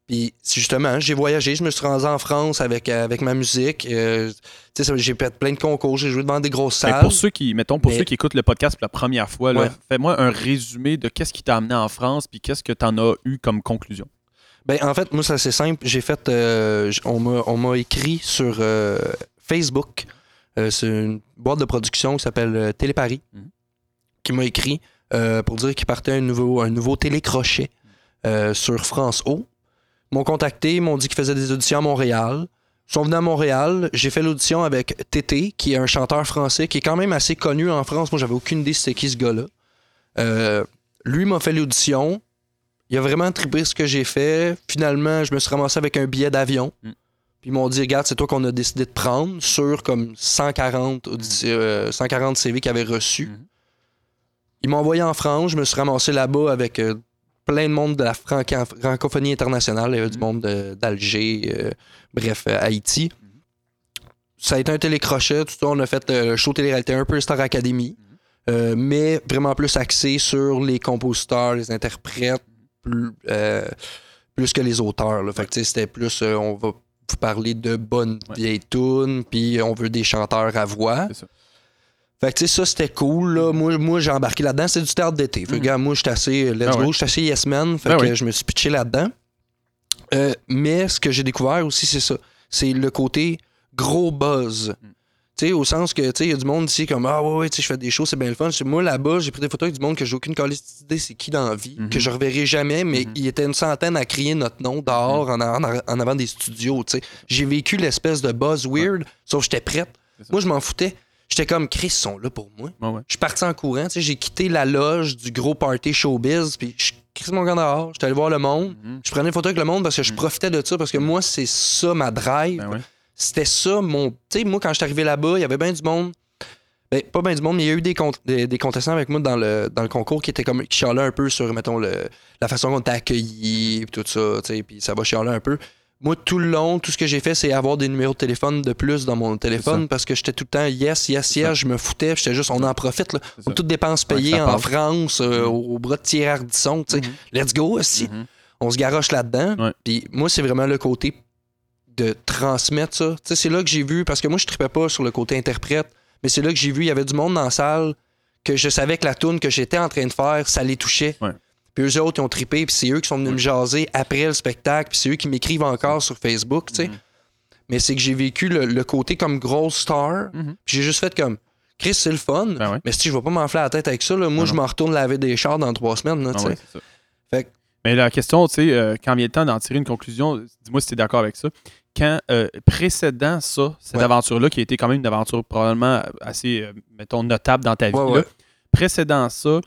Puis, justement, j'ai voyagé, je me suis rendu en France avec, euh, avec ma musique. euh, j'ai fait plein de concours, j'ai joué devant des grosses Mais salles. pour ceux qui, mettons, pour Mais- ceux qui écoutent le podcast pour la première fois, Ouais. fais-moi un résumé de qu'est-ce qui t'a amené en France puis qu'est-ce que tu en as eu comme conclusion? Ben, en fait, moi, c'est assez simple. J'ai fait. euh, on m'a on m'a écrit sur euh, Facebook. Euh, c'est une boîte de production qui s'appelle euh, Téléparis Mhm. qui m'a écrit euh, pour dire qu'il partait un nouveau, un nouveau télécrochet euh, sur France O. Ils m'ont contacté, ils m'ont dit qu'ils faisaient des auditions à Montréal. Ils sont venus à Montréal. J'ai fait l'audition avec Tété, qui est un chanteur français qui est quand même assez connu en France. Moi, j'avais aucune idée c'était qui ce gars-là. Lui m'a fait l'audition. Il a vraiment trippé ce que j'ai fait. Finalement, je me suis ramassé avec un billet d'avion. Mm. Puis ils m'ont dit, regarde, c'est toi qu'on a décidé de prendre sur comme 140, audi- euh, 140 CV qu'ils avaient reçus. Mhm. Ils m'ont envoyé en France. Je me suis ramassé là-bas avec euh, plein de monde de la francophonie internationale. Il y avait du Mhm. monde de- d'Alger, euh, bref, euh, Haïti. Ça a été un télécrochet. Tout ça, on a fait euh, le show télé-réalité un peu Star Academy. Euh, mais vraiment plus axé sur les compositeurs, les interprètes, plus, euh, plus que les auteurs. Là. Fait que, c'était plus, euh, on va vous parler de bonnes Ouais. vieilles tunes, puis on veut des chanteurs à voix. C'est ça. Fait que, tu sais, ça, c'était cool. Là. Moi, moi j'ai embarqué là-dedans. C'est du théâtre d'été. Fait que, Mhm. gars, moi, j'étais assez let's Ah go. ouais. J'étais assez yes man. Fait Ah que oui. je me suis pitché là-dedans. Euh, mais ce que j'ai découvert aussi, c'est ça. C'est le côté gros buzz. Mm. Sais, au sens que, tu sais, il y a du monde ici comme, ah ouais, ouais, tu sais, je fais des shows, c'est bien le fun. Moi, là-bas, j'ai pris des photos avec du monde que j'ai aucune d'idée c'est qui dans la vie, Mhm. que je reverrai jamais, mais Mhm. il était une centaine à crier notre nom dehors en, en- en avant des studios, tu sais. J'ai vécu l'espèce de buzz weird, sauf que j'étais prête. Moi, je m'en foutais. J'étais comme, Chris, ils sont là pour moi. Ouais. Je suis parti en courant, tu sais, j'ai quitté la loge du gros party showbiz, puis je crissé mon camp dehors, j'étais allé voir le monde. Mhm. Je prenais des photos avec le monde parce que je Mhm. profitais de ça, parce que moi, c'est ça ma drive. Ben ouais. C'était ça mon. Tu sais, moi, quand je suis arrivé là-bas, il y avait bien du monde. Ben, pas bien du monde, mais il y a eu des, des, des contestants avec moi dans le, dans le concours qui étaient comme. qui chialaient un peu sur, mettons, le, la façon qu'on t'a accueilli, tout ça, tu sais, puis ça va chialer un peu. Moi, tout le long, tout ce que j'ai fait, c'est avoir des numéros de téléphone de plus dans mon téléphone parce que j'étais tout le temps yes, yes, yes, je me foutais, j'étais juste, on en profite, là. Ça. Toutes dépenses payées en. France, euh, Mhm. au bras de Thierry Ardisson, tu sais. Mhm. Let's go, aussi Mhm. on se garoche là-dedans. Puis moi, c'est vraiment le côté de transmettre ça. C'est là que j'ai vu, parce que moi, je tripais pas sur le côté interprète, mais c'est là que j'ai vu, il y avait du monde dans la salle que je savais que la tune que j'étais en train de faire, ça les touchait. Ouais. Puis eux autres, ils ont trippé, puis c'est eux qui sont venus me jaser après le spectacle, puis c'est eux qui m'écrivent encore sur Facebook, tu sais. Mhm. Mais c'est que j'ai vécu le, le côté comme grosse star, Mhm. puis j'ai juste fait comme, Chris, c'est le fun, Ben mais si je vais pas m'enfler la tête avec ça, là, moi, Non, je m'en retourne laver des chars dans trois semaines, là, Ah tu sais. ouais, c'est ça. Fait que- Mais la question, tu sais, euh, quand vient le temps d'en tirer une conclusion, dis-moi si tu es d'accord avec ça. Quand euh, précédent ça, cette Ouais. aventure-là, qui a été quand même une aventure probablement assez, euh, mettons, notable dans ta vie, Ouais, là, ouais. précédent ça,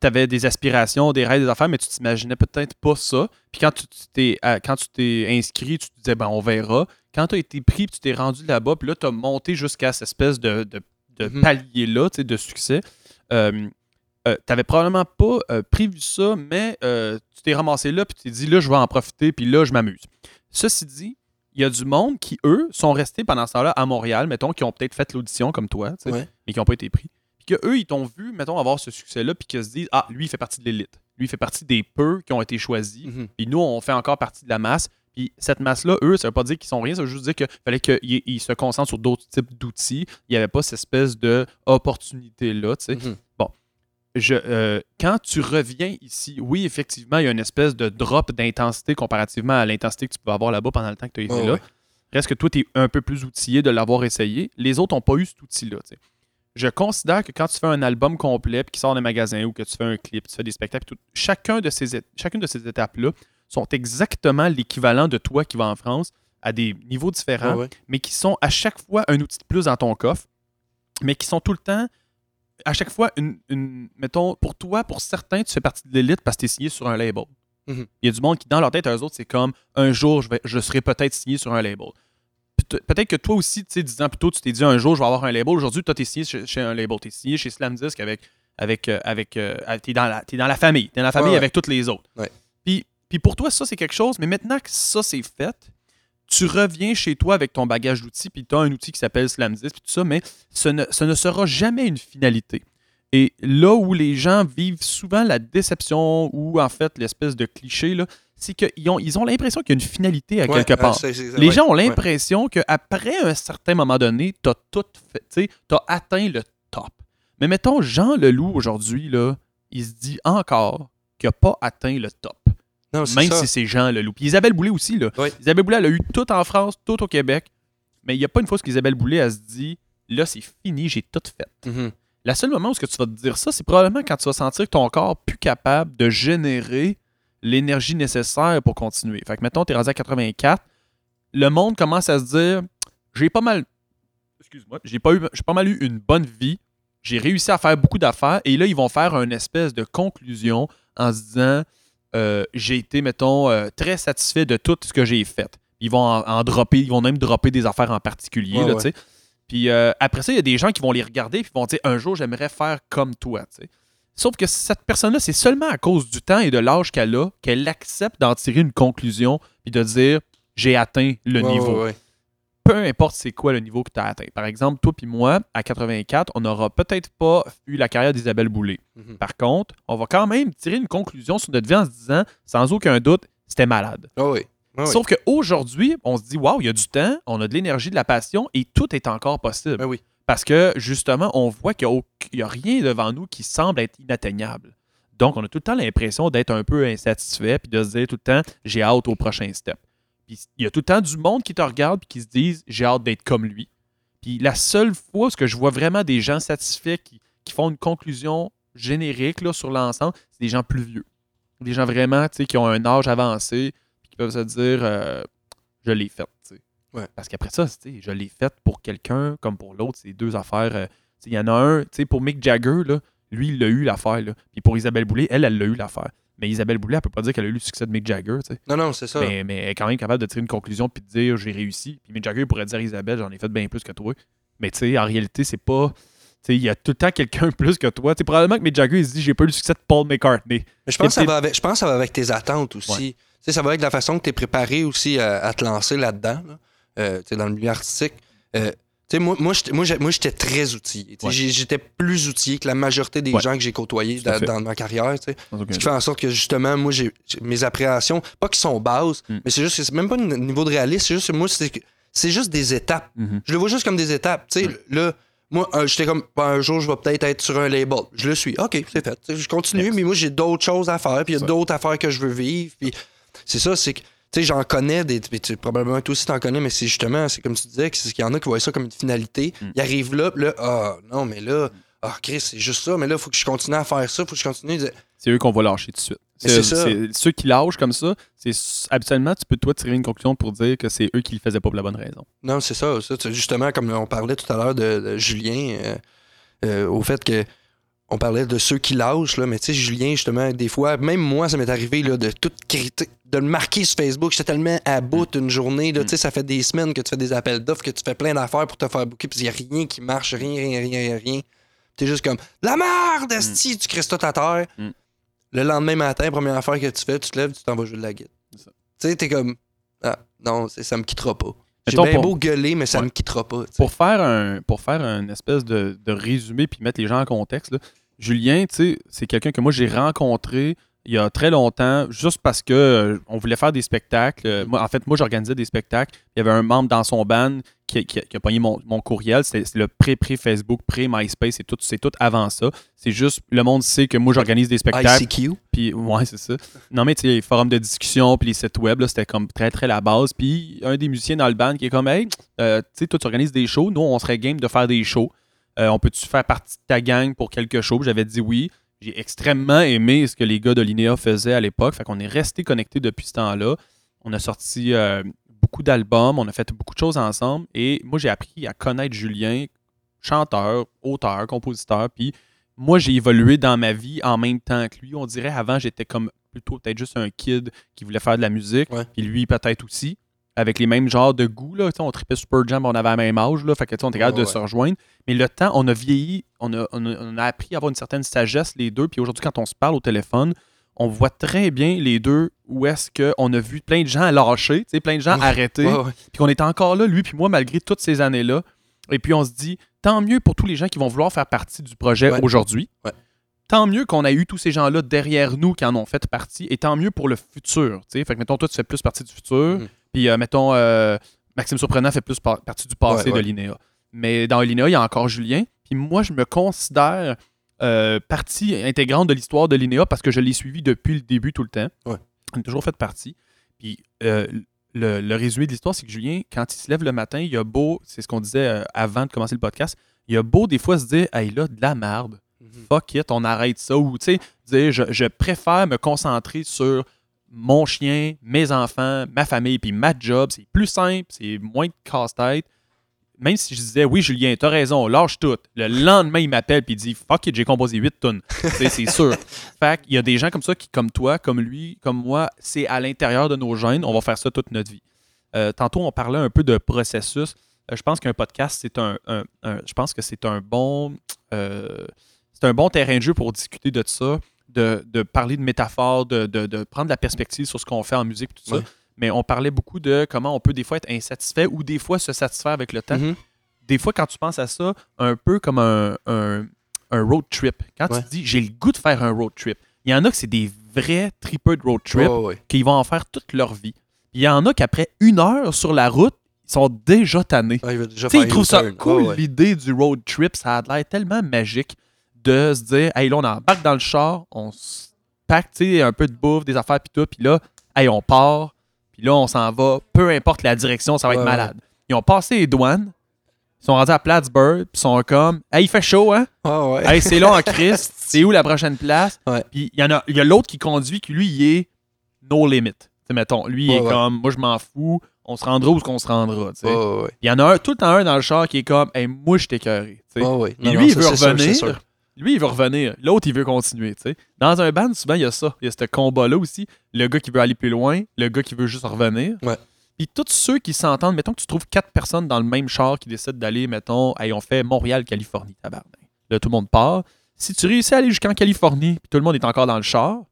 tu avais des aspirations, des rêves, des affaires, mais tu t'imaginais peut-être pas ça. Puis quand tu t'es euh, quand tu t'es inscrit, tu te disais, ben on verra. Quand tu as été pris, puis tu t'es rendu là-bas, puis là, tu as monté jusqu'à cette espèce de, de, de Mhm. palier-là, tu sais, de succès. Euh, euh, t'avais probablement pas euh, prévu ça, mais euh, tu t'es ramassé là, puis tu t'es dit, là, je vais en profiter, puis là, je m'amuse. Ceci dit, il y a du monde qui, eux, sont restés pendant ce temps-là à Montréal, mettons, qui ont peut-être fait l'audition comme toi, Ouais. mais qui n'ont pas été pris. Puis que eux, ils t'ont vu, mettons, avoir ce succès-là, puis qu'ils se disent, ah, lui, il fait partie de l'élite. Lui, il fait partie des peu qui ont été choisis. Mhm. Puis nous, on fait encore partie de la masse. Puis cette masse-là, eux, ça veut pas dire qu'ils sont rien, ça veut juste dire qu'il fallait qu'ils ils se concentrent sur d'autres types d'outils. Il n'y avait pas cette espèce d'opportunité-là, tu sais. Mhm. Je, euh, quand tu reviens ici, oui, effectivement, il y a une espèce de drop d'intensité comparativement à l'intensité que tu peux avoir là-bas pendant le temps que tu as été Ouais, là. ouais. Reste que toi, tu es un peu plus outillé de l'avoir essayé. Les autres n'ont pas eu cet outil-là. Je considère que quand tu fais un album complet, qui sort des magasins ou que tu fais un clip, tu fais des spectacles, tout, chacun de ces, chacune de ces étapes-là sont exactement l'équivalent de toi qui va en France à des niveaux différents, ouais. mais qui sont à chaque fois un outil de plus dans ton coffre, mais qui sont tout le temps, à chaque fois, une, une- mettons, pour toi, pour certains, tu fais partie de l'élite parce que tu es signé sur un label. Mhm. Il y a du monde qui, dans leur tête, eux autres, c'est comme un jour, je, vais, je serai peut-être signé sur un label. Peut- Peut-être que toi aussi, tu sais, dix ans plus tôt, tu t'es dit un jour, je vais avoir un label. Aujourd'hui, toi, tu es signé chez, chez un label. Tu es signé chez Slam Disc avec. avec, euh, avec euh, t'es dans, la- t'es dans la famille. Tu es dans la famille Ouais, ouais. avec toutes les autres. Ouais. Puis, puis pour toi, ça, c'est quelque chose. Mais maintenant que ça, c'est fait, tu reviens chez toi avec ton bagage d'outils, puis tu as un outil qui s'appelle Slam Disc, puis tout ça, mais ce ne, ce ne sera jamais une finalité. Et là où les gens vivent souvent la déception ou en fait l'espèce de cliché, c'est qu'ils ont, ils ont l'impression qu'il y a une finalité à Ouais, quelque part. euh, Les ouais, gens ont ouais. l'impression qu'après un certain moment donné, tu as tout fait, tu as atteint le top. Mais mettons, Jean Leloup aujourd'hui, il se dit encore qu'il n'a pas atteint le top. Non, Même ça. si c'est Jean Leloup. Puis Isabelle Boulay aussi, là. Isabelle Boulay, elle a eu tout en France, tout au Québec. Mais il n'y a pas une fois où Isabelle Boulay, elle se dit là, c'est fini, j'ai tout fait. Mhm. Le seul moment où ce que tu vas te dire ça, c'est probablement quand tu vas sentir que ton corps plus capable de générer l'énergie nécessaire pour continuer. Fait que mettons, tu es rendu à 84, le monde commence à se dire j'ai pas mal excuse-moi, j'ai pas eu j'ai pas mal eu une bonne vie, j'ai réussi à faire beaucoup d'affaires et là ils vont faire une espèce de conclusion en se disant euh, j'ai été mettons euh, très satisfait de tout ce que j'ai fait. Ils vont en, en dropper, ils vont même dropper des affaires en particulier Ouais, là, ouais. tu sais. Puis euh, après ça, il y a des gens qui vont les regarder et vont dire un jour, j'aimerais faire comme toi. tu sais. Sauf que cette personne-là, c'est seulement à cause du temps et de l'âge qu'elle a qu'elle accepte d'en tirer une conclusion puis de dire j'ai atteint le Ouais, niveau. Peu importe c'est quoi le niveau que tu as atteint. Par exemple, toi puis moi, à 84, on n'aura peut-être pas eu la carrière d'Isabelle Boulay. Mhm. Par contre, on va quand même tirer une conclusion sur notre vie en se disant, sans aucun doute, c'était malade. Oui. Ah oui. Sauf qu'aujourd'hui, on se dit, waouh, il y a du temps, on a de l'énergie, de la passion et tout est encore possible. Ben oui. Parce que justement, on voit qu'il n'y a, rien devant nous qui semble être inatteignable. Donc, on a tout le temps l'impression d'être un peu insatisfait puis de se dire tout le temps, j'ai hâte au prochain step. Puis il y a tout le temps du monde qui te regarde puis qui se disent, j'ai hâte d'être comme lui. Puis la seule fois ce que je vois vraiment des gens satisfaits qui, qui font une conclusion générique là, sur l'ensemble, c'est des gens plus vieux. Des gens vraiment tu sais, qui ont un âge avancé puis qui peuvent se dire, euh, je l'ai fait. tu sais. Ouais. Parce qu'après ça, tu sais, je l'ai fait pour quelqu'un comme pour l'autre. C'est deux affaires. euh, tu sais, Il y en a un, tu sais, pour Mick Jagger, là, lui, il l'a eu l'affaire. Puis pour Isabelle Boulay, elle, elle l'a eu l'affaire. Mais Isabelle Boulay, elle peut pas dire qu'elle a eu le succès de Mick Jagger, tu sais. Non, non, c'est ça. Mais, mais elle est quand même capable de tirer une conclusion puis de dire j'ai réussi. Puis Mick Jagger pourrait dire Isabelle, j'en ai fait bien plus que toi. Mais tu sais, en réalité, c'est pas. Tu sais, il y a tout le temps quelqu'un plus que toi. Tu sais, probablement que Mick Jagger, il se dit j'ai pas eu le succès de Paul McCartney. Mais je pense, que ça va avec, je pense que ça va avec tes attentes aussi. Ouais. Tu sais, ça va avec la façon que tu es préparé aussi à, à te lancer là-dedans, là. Euh, dans le milieu artistique. Euh, moi, moi, j'étais- très outillé. Ouais. J'étais plus outillé que la majorité des Ouais. gens que j'ai côtoyés dans, ma carrière. Ce qui fait en sorte que justement, moi, j'ai mes appréhensions, pas qu'ils sont bases, Mm. mais c'est juste que c'est même pas un niveau de réalisme, c'est juste moi, c'est juste des étapes. Mhm. Je le vois juste comme des étapes. Là, moi, euh, j'étais comme, un jour, je vais peut-être être sur un label. Je le suis. OK, c'est fait. Je continue, Yes. mais moi, j'ai d'autres choses à faire, puis il y a d'autres affaires que je veux vivre. Puis c'est ça, c'est que, tu sais, j'en connais, des, probablement toi aussi t'en connais, mais c'est justement, c'est comme tu disais, qu'il y en a qui voient ça comme une finalité. Mm. Ils arrivent là, puis là, ah, non, mais là, ah, Chris, c'est juste ça, mais là, il faut que je continue à faire ça, faut que je continue. de- C'est eux qu'on va lâcher tout de suite. C'est ça. Ceux qui lâchent comme ça, c'est habituellement, tu peux toi tirer une conclusion pour dire que c'est eux qui le faisaient pas pour la bonne raison. Non, c'est ça, ça. Justement, comme on parlait tout à l'heure de, de Julien, euh, euh, au fait que on parlait de ceux qui lâchent, là, mais tu sais, Julien, justement, des fois, même moi, ça m'est arrivé là, de tout critiquer, de le marquer sur Facebook. J'étais tellement à bout une journée, là, Mm. tu sais, ça fait des semaines que tu fais des appels d'offres, que tu fais plein d'affaires pour te faire booker, puis il n'y a rien qui marche, rien, rien, rien, rien. T'es juste comme, la merde, esti, tu crisses tout à terre. Mm. Le lendemain matin, première affaire que tu fais, tu te lèves, tu t'en vas jouer de la ça. Tu sais, t'es comme, ah, non, ça me quittera pas. J'ai bien pour- beau gueuler, mais ça Ouais. me quittera pas. Pour faire un pour faire une espèce de, de résumé puis mettre les gens en contexte, là, Julien, tu sais, c'est quelqu'un que moi j'ai rencontré il y a très longtemps, juste parce que euh, on voulait faire des spectacles. Euh, Moi, en fait, moi, j'organisais des spectacles. Il y avait un membre dans son band qui, qui- qui a pogné mon, mon courriel. C'est le pré-pré-Facebook, pré-MySpace, c'est tout, c'est tout avant ça. C'est juste, le monde sait que moi, j'organise des spectacles. ICQ. Puis, ouais, c'est ça. Non, mais tu sais, les forums de discussion, puis les sites web, c'était comme très, très la base. Puis, un des musiciens dans le band qui est comme, hey, euh, tu sais, toi, tu organises des shows. Nous, on serait game de faire des shows. Euh, on peut-tu faire partie de ta gang pour quelque chose? J'avais dit oui. J'ai extrêmement aimé ce que les gars de l'INEA faisaient à l'époque. Fait qu'on est resté connectés depuis ce temps-là. On a sorti euh, beaucoup d'albums, on a fait beaucoup de choses ensemble. Et moi, j'ai appris à connaître Julien, chanteur, auteur, compositeur. Puis moi, j'ai évolué dans ma vie en même temps que lui. On dirait avant, j'étais comme plutôt peut-être juste un kid qui voulait faire de la musique. Ouais. Puis lui, peut-être aussi. Avec les mêmes genres de goûts. Là. On tripait Super Jam, on avait la même âge. Là. Fait que, on était capable de ouais. se rejoindre. Mais le temps, on a vieilli, on a, on a- on a appris à avoir une certaine sagesse, les deux. Puis aujourd'hui, quand on se parle au téléphone, on voit très bien les deux où est-ce qu'on a vu plein de gens lâcher, plein de gens Ouais. arrêter Ouais, puis qu'on est encore là, lui puis moi, malgré toutes ces années-là. Et puis on se dit, tant mieux pour tous les gens qui vont vouloir faire partie du projet aujourd'hui. Tant mieux qu'on a eu tous ces gens-là derrière nous qui en ont fait partie, et tant mieux pour le futur. tu sais. Fait que, mettons, toi, tu fais plus partie du futur, Mhm. puis, euh, mettons, euh, Maxime Surprenant fait plus par- partie du passé Ouais, ouais. de l'INEA. Mais dans l'INEA, il y a encore Julien. Puis moi, je me considère euh, partie intégrante de l'histoire de l'INEA parce que je l'ai suivi depuis le début tout le temps. Ouais. On a toujours fait partie. Puis le, le résumé de l'histoire, c'est que Julien, quand il se lève le matin, il a beau, c'est ce qu'on disait avant de commencer le podcast, il a beau des fois se dire, hey là, de la merde, Mhm. fuck it, on arrête ça. Ou tu sais, je, préfère me concentrer sur mon chien, mes enfants, ma famille, puis ma job. C'est plus simple, c'est moins de casse-tête. Même si je disais, oui, Julien, t'as raison, lâche tout. Le lendemain, il m'appelle puis il dit, fuck it, j'ai composé 8 tonnes. c'est sûr. Fait qu'il y a des gens comme ça qui, comme toi, comme lui, comme moi, c'est à l'intérieur de nos gènes. On va faire ça toute notre vie. Euh, tantôt, on parlait un peu de processus. Euh, je pense qu'un podcast, c'est un- Je pense que c'est un bon. euh, c'est un bon terrain de jeu pour discuter de ça, de, de parler de métaphores, de, de- de prendre la perspective sur ce qu'on fait en musique, tout ça. Ouais. Mais on parlait beaucoup de comment on peut des fois être insatisfait ou des fois se satisfaire avec le temps. Mhm. Des fois, quand tu penses à ça, un peu comme un, un- un road trip. Quand Ouais. tu te dis j'ai le goût de faire un road trip, il y en a que c'est des vrais tripeux de road trip Ouais, ouais. qui vont en faire toute leur vie. Il y en a qu'après une heure sur la route, ils sont déjà tannés. Ouais, il va déjà ils trouvent ça U-turn. cool, ouais. l'idée du road trip. Ça a l'air tellement magique de se dire, hey, là, on embarque dans le char, on se pack, tu sais, un peu de bouffe, des affaires, puis tout, puis là, hey, on part, puis là, on s'en va, peu importe la direction, ça va être Ouais, malade. Ils ont passé les douanes, ils sont rendus à Plattsburgh, puis ils sont comme, hey, il fait chaud, hein? Ah ouais. Hey, c'est long en Christ, c'est où la prochaine place? Puis il y en a, y a l'autre qui conduit, qui lui, il est no limit. Tu sais, mettons, lui, il est comme, moi, je m'en fous, on se rendra où qu'on se rendra. Il y en a un, tout le temps un dans le char qui est comme, hey, moi, je t'écœuré. Et Non, lui, non, il veut revenir. sûr. Lui, il veut revenir. L'autre, il veut continuer. Dans un band, souvent, il y a ça. Il y a ce combat-là aussi. Le gars qui veut aller plus loin, le gars qui veut juste revenir. Ouais. Puis tous ceux qui s'entendent, mettons que tu trouves quatre personnes dans le même char qui décident d'aller, mettons, hey, on fait Montréal-Californie, tabarnak. Là, tout le monde part. Si tu réussis à aller jusqu'en Californie, puis tout le monde est encore dans le char,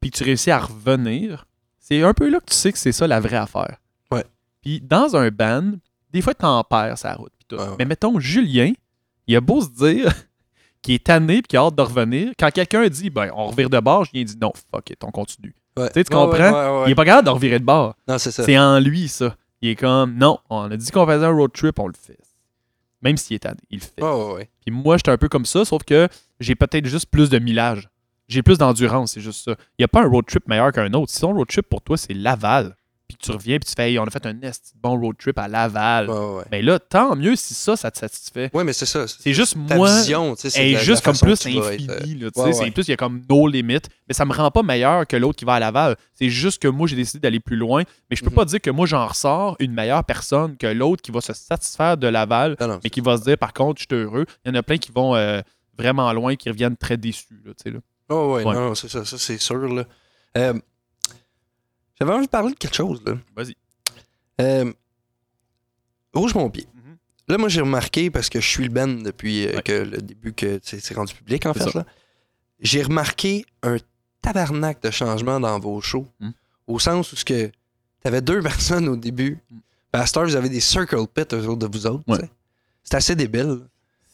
puis que tu réussis à revenir, c'est un peu là que tu sais que c'est ça la vraie affaire. Ouais. Puis dans un band, des fois, t'en perds sa route. puis tout. Ouais, ouais. Mais mettons, Julien, il a beau se dire qu'il est tanné puis qu'il a hâte de revenir. Quand quelqu'un dit, ben, on revire de bord, Julien dit, non, fuck it, on continue. Ouais. Tu sais, tu comprends? ouais, ouais, ouais. Il est pas capable de revirer de bord. Non, c'est ça. C'est en lui, ça. Il est comme, non, on a dit qu'on faisait un road trip, on le fait. Même s'il est tanné, il le fait. Puis moi, j'étais un peu comme ça, sauf que j'ai peut-être juste plus de millage. J'ai plus d'endurance, c'est juste ça. Il n'y a pas un road trip meilleur qu'un autre. Si ton road trip pour toi, c'est Laval, puis tu reviens, puis tu fais, Hey, on a fait un bon road trip à Laval. Ouais, ouais. Ben là, tant mieux si ça, ça te satisfait. Ouais, mais c'est ça. C'est juste ta moi. vision, tu sais. c'est juste comme plus vas être, infini. euh, ouais, C'est plus, il y a comme no limit. Mais ça me rend pas meilleur que l'autre qui va à Laval. C'est juste que moi, j'ai décidé d'aller plus loin. Mais je peux Mhm. pas dire que moi, j'en ressors une meilleure personne que l'autre qui va se satisfaire de Laval, Non, non, mais qui va se dire, par contre, je suis heureux. Il y en a plein qui vont euh, vraiment loin, qui reviennent très déçus. Là, tu sais, là. Oh, ouais, Ouais. non, c'est ça, ça c'est sûr. Là. Euh, J'avais envie de parler de quelque chose. là. Vas-y. Euh, Rouge mon pied. Mhm. Là, moi, j'ai remarqué, parce que je suis le Ben depuis euh, Ouais. que le début que c'est rendu public, en fait. J'ai remarqué un tabarnak de changement dans vos shows. Mhm. Au sens où ce que t'avais deux personnes au début. À Star, vous avez des circle pits, autres, de vous autres. Ouais. C'est assez débile.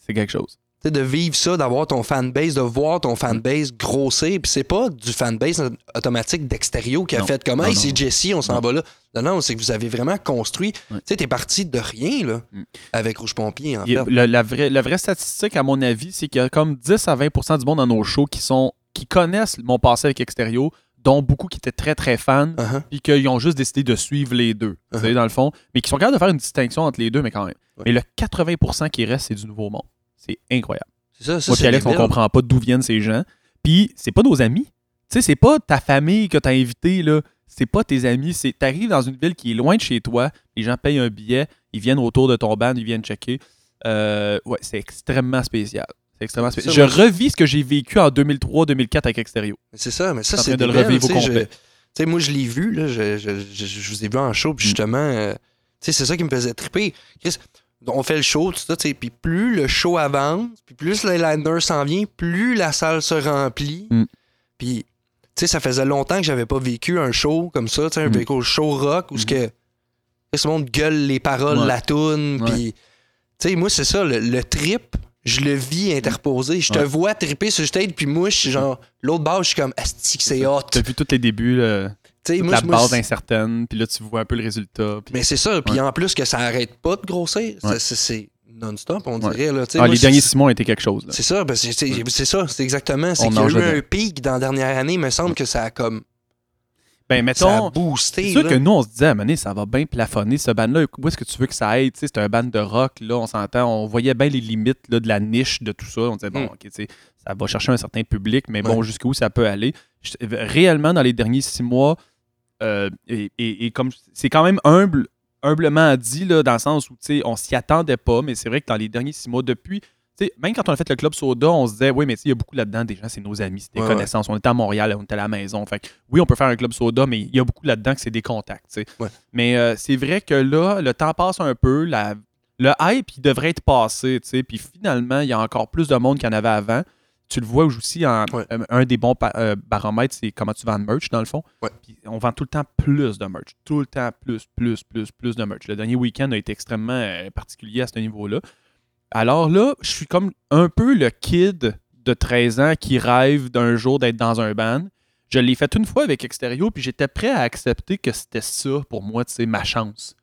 C'est quelque chose. De vivre ça, d'avoir ton fanbase, de voir ton fanbase grossir, puis c'est pas du fanbase automatique d'extérieur qui a Non. fait comme Hey, c'est. Jesse, on s'en va là. Non, non, c'est que vous avez vraiment construit. Tu sais, t'es parti de rien, là, Mm. avec Rouge Pompier, en fait. la, vraie, la vraie statistique, à mon avis, c'est qu'il y a comme 10 à 20% du monde dans nos shows qui sont qui connaissent mon passé avec Extérieur, dont beaucoup qui étaient très très fans, Uh-huh. puis qu'ils ont juste décidé de suivre les deux, Uh-huh. dans le fond, mais qui sont capables de faire une distinction entre les deux, mais quand même. Ouais. Mais le 80% qui reste, c'est du nouveau monde. C'est incroyable. C'est ça, ça Moi Alex, on comprend pas d'où viennent ces gens. Puis c'est pas nos amis. Tu sais, c'est pas ta famille que t'as invité, là. C'est pas tes amis. C'est t'arrives dans une ville qui est loin de chez toi. Les gens payent un billet. Ils viennent autour de ton band. Ils viennent checker. Euh, ouais, c'est extrêmement spécial. C'est extrêmement spécial. ça, Je revis ce que j'ai vécu en 2003-2004 avec Extérieur. Mais C'est ça, mais ça, c'est de le revivre au je- moi, je l'ai vu, là, je, je, je, je vous ai vu en show, puis Mm. justement, euh, tu sais, c'est ça qui me faisait triper. Chris, on fait le show, tout ça, tu sais, puis plus le show avance, puis plus le liner s'en vient, plus la salle se remplit. Mm. Puis, tu sais, ça faisait longtemps que j'avais pas vécu un show comme ça, tu sais, un Mm. vécu show rock, où ce Mm. que Chris, le monde gueule les paroles, Ouais. la toune, puis, tu sais, moi, c'est ça, le, le trip, je le vis interposé. Je te Ouais. vois tripper sur le stage, puis moi, je suis genre, l'autre base, je suis comme, asti c'est hot. T'as vu tous les débuts, là, Moi, la moi, base incertaine, puis là, tu vois un peu le résultat. Mais c'est ça. Puis Ouais. en plus que ça arrête pas de grossir. Ouais. C'est- non-stop, on dirait. Là. Ah, moi, les derniers six mois ont été quelque chose. C'est ça, ben, c'est ça, c'est exactement. C'est qu'il y a eu dedans. un pic dans la dernière année, il me semble que ça a comme. Ben, Ça a mettons, boosté. C'est sûr là. que nous, on se disait, à ça va bien plafonner ce band-là. Où est-ce que tu veux que ça aille? C'est un band de rock, là, on s'entend. On voyait bien les limites là, de la niche de tout ça. On disait, bon, Mm. OK, ça va chercher un certain public, mais bon, jusqu'où ça peut aller? Réellement, dans les derniers six mois, euh, et, et- et comme c'est quand même humble, humblement dit, là, dans le sens où, on s'y attendait pas, mais c'est vrai que dans les derniers six mois, depuis même quand on a fait le club soda, on se disait, oui, mais il y a beaucoup là-dedans des gens, c'est nos amis, c'est des Ouais, connaissances. On était à Montréal, on était à la maison. Fait que, oui, on peut faire un club soda, mais il y a beaucoup là-dedans que c'est des contacts. tu sais. Ouais. Mais euh, c'est vrai que là, le temps passe un peu, la- le hype, il devrait être passé. tu sais. Puis finalement, il y a encore plus de monde qu'il y en avait avant. Tu le vois aussi, en, Ouais. euh, un des bons euh, baromètres, c'est comment tu vends de merch, dans le fond. Ouais. Puis on vend tout le temps plus de merch. Tout le temps plus, plus, plus, plus de merch. Le dernier week-end a été extrêmement euh, particulier à ce niveau-là. Alors là, je suis comme un peu le kid de 13 ans qui rêve d'un jour d'être dans un band. Je l'ai fait une fois avec Extérieur, puis j'étais prêt à accepter que c'était ça pour moi, tu sais, ma chance.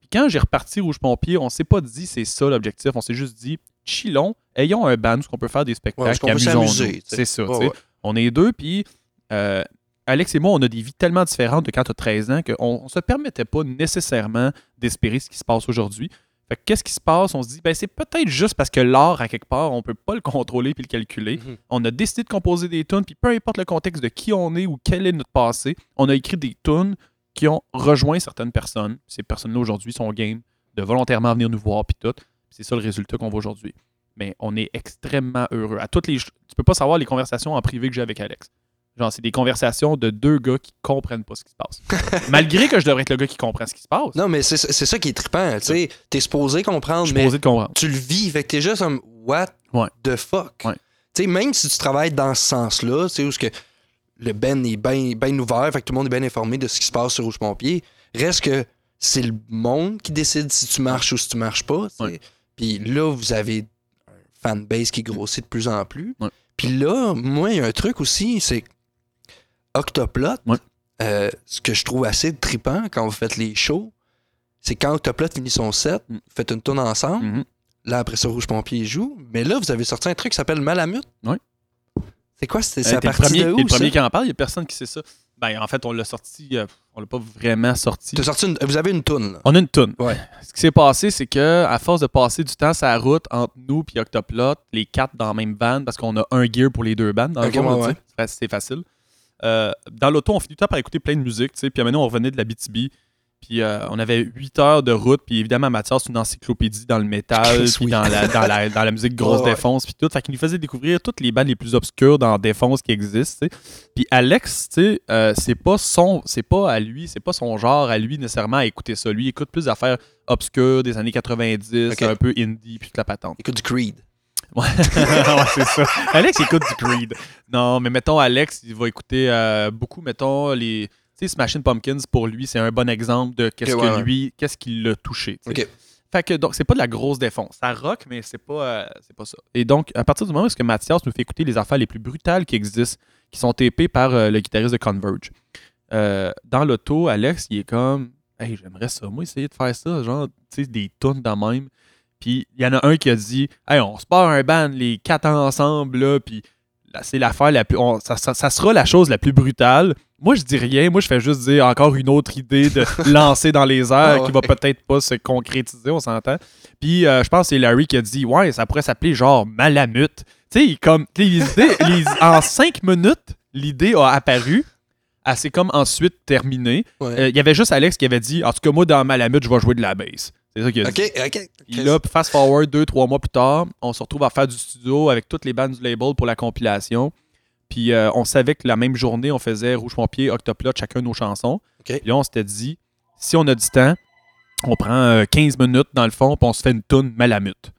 Puis quand j'ai reparti Rouge Pompier, on s'est pas dit c'est ça l'objectif, on s'est juste dit chillons, ayons un band où on peut faire des Ouais, spectacles, amusons-nous. sais. C'est ça, Ouais, ouais. On est deux, puis euh, Alex et moi, on a des vies tellement différentes de quand tu as 13 ans qu'on ne se permettait pas nécessairement d'espérer ce qui se passe aujourd'hui. Fait que qu'est-ce qui se passe? On se dit, ben c'est peut-être juste parce que l'art, à quelque part, on peut pas le contrôler puis le calculer. Mhm. On a décidé de composer des tunes, puis peu importe le contexte de qui on est ou quel est notre passé, on a écrit des tunes qui ont rejoint certaines personnes. Ces personnes-là, aujourd'hui, sont game de volontairement venir nous voir, puis tout. C'est ça le résultat qu'on voit aujourd'hui. mais on est extrêmement heureux. À toutes les, tu peux pas savoir les conversations en privé que j'ai avec Alex. Genre, c'est des conversations de deux gars qui comprennent pas ce qui se passe. Malgré que je devrais être le gars qui comprend ce qui se passe. Non, mais c'est ça qui est trippant. Tu sais, t'es supposé comprendre, mais posé de comprendre. tu le vis. Fait que t'es juste comme, what Ouais. the fuck? Ouais. Tu sais, même si tu travailles dans ce sens-là, tu sais, où ce que le Ben est bien ben ouvert, fait que tout le monde est bien informé de ce qui se passe sur Rouge Pompier, reste que c'est le monde qui décide si tu marches ou si tu marches pas. Ouais. Puis là, vous avez un fanbase qui grossit de plus en plus. Ouais. Puis là, moi, il y a un truc aussi, c'est Octoplot. Ouais. euh, ce que je trouve assez trippant quand vous faites les shows, c'est quand Octoplot finit son set, Mm. vous faites une tourne ensemble. Mhm. Là, après ça, Rouge Pompier joue. Mais là, vous avez sorti un truc qui s'appelle Malamute. Oui. C'est quoi? C'est Euh, à partir premier, de où, le premier qui en parle, il y a personne qui sait ça. Ben, en fait, on l'a sorti, euh, on l'a pas vraiment sorti. T'as sorti une- Vous avez une toune, là. On a une toune. Ouais. Ce qui s'est passé, c'est que à force de passer du temps sur la route entre nous et Octoplot, les quatre dans la même van, parce qu'on a un gear pour les deux bandes, dans Ok, le fond, ouais, là, tu sais, c'est c'est facile. Euh, dans l'auto, on finit tout le temps par écouter plein de musique, tu sais, puis maintenant, on revenait de la BTB. Puis euh, on avait 8 heures de route, puis évidemment, Mathias, c'est une encyclopédie dans le métal, Chris, puis oui. dans, la, dans, la, dans la musique grosse ouais. défonce, puis tout. Fait qu'il nous faisait découvrir toutes les bandes les plus obscures dans défonce qui existent. Puis Alex, tu sais, euh, c'est pas son, c'est pas à lui, c'est pas son genre à lui nécessairement à écouter ça. Lui, il écoute plus d'affaires obscures des années 90, Ok. un peu indie, puis toute la patente. Écoute du Creed. Ouais, Ouais, c'est ça. Alex écoute du Creed. Non, mais mettons, Alex, il va écouter euh, beaucoup, mettons, les. Sais, Smashing Pumpkins, pour lui, c'est un bon exemple de qu'est-ce Ok, que ouais, lui, qu'est-ce qui l'a touché. Fait que donc, c'est pas de la grosse défonce. Ça rock, mais c'est pas, euh, c'est pas ça. Et donc, à partir du moment où est-ce que Mathias nous fait écouter les affaires les plus brutales qui existent, qui sont tapées par euh, le guitariste de Converge, euh, dans l'auto, Alex, il est comme Hey, j'aimerais ça, moi, essayer de faire ça, genre, tu sais, des tunes de même. Puis il y en a un qui a dit Hey, on se part un band, les quatre ensemble, là, puis c'est l'affaire la plus. on- ça, ça- ça sera la chose la plus brutale. Moi, je dis rien. Moi, je fais juste dire encore une autre idée de lancer dans les airs Ah qui va ouais. peut-être pas se concrétiser, on s'entend. Puis euh, je pense que c'est Larry qui a dit Ouais, ça pourrait s'appeler genre Malamute. Tu sais, comme tu sais, les idées, les- en cinq minutes, l'idée a apparu. Elle s'est comme ensuite terminée. Ouais. Euh, Il y avait juste Alex qui avait dit En tout cas, moi, dans Malamute, je vais jouer de la bass. C'est ça qu'il a dit. OK, OK. Puis là, fast forward deux, trois mois plus tard, on se retrouve à faire du studio avec toutes les bandes du label pour la compilation. Puis euh, on savait que la même journée, on faisait Rouge Pompier, Octoplot, chacun nos chansons. OK. Puis là, on s'était dit, si on a du temps, on prend euh, 15 minutes dans le fond, puis on se fait une toune Malamute.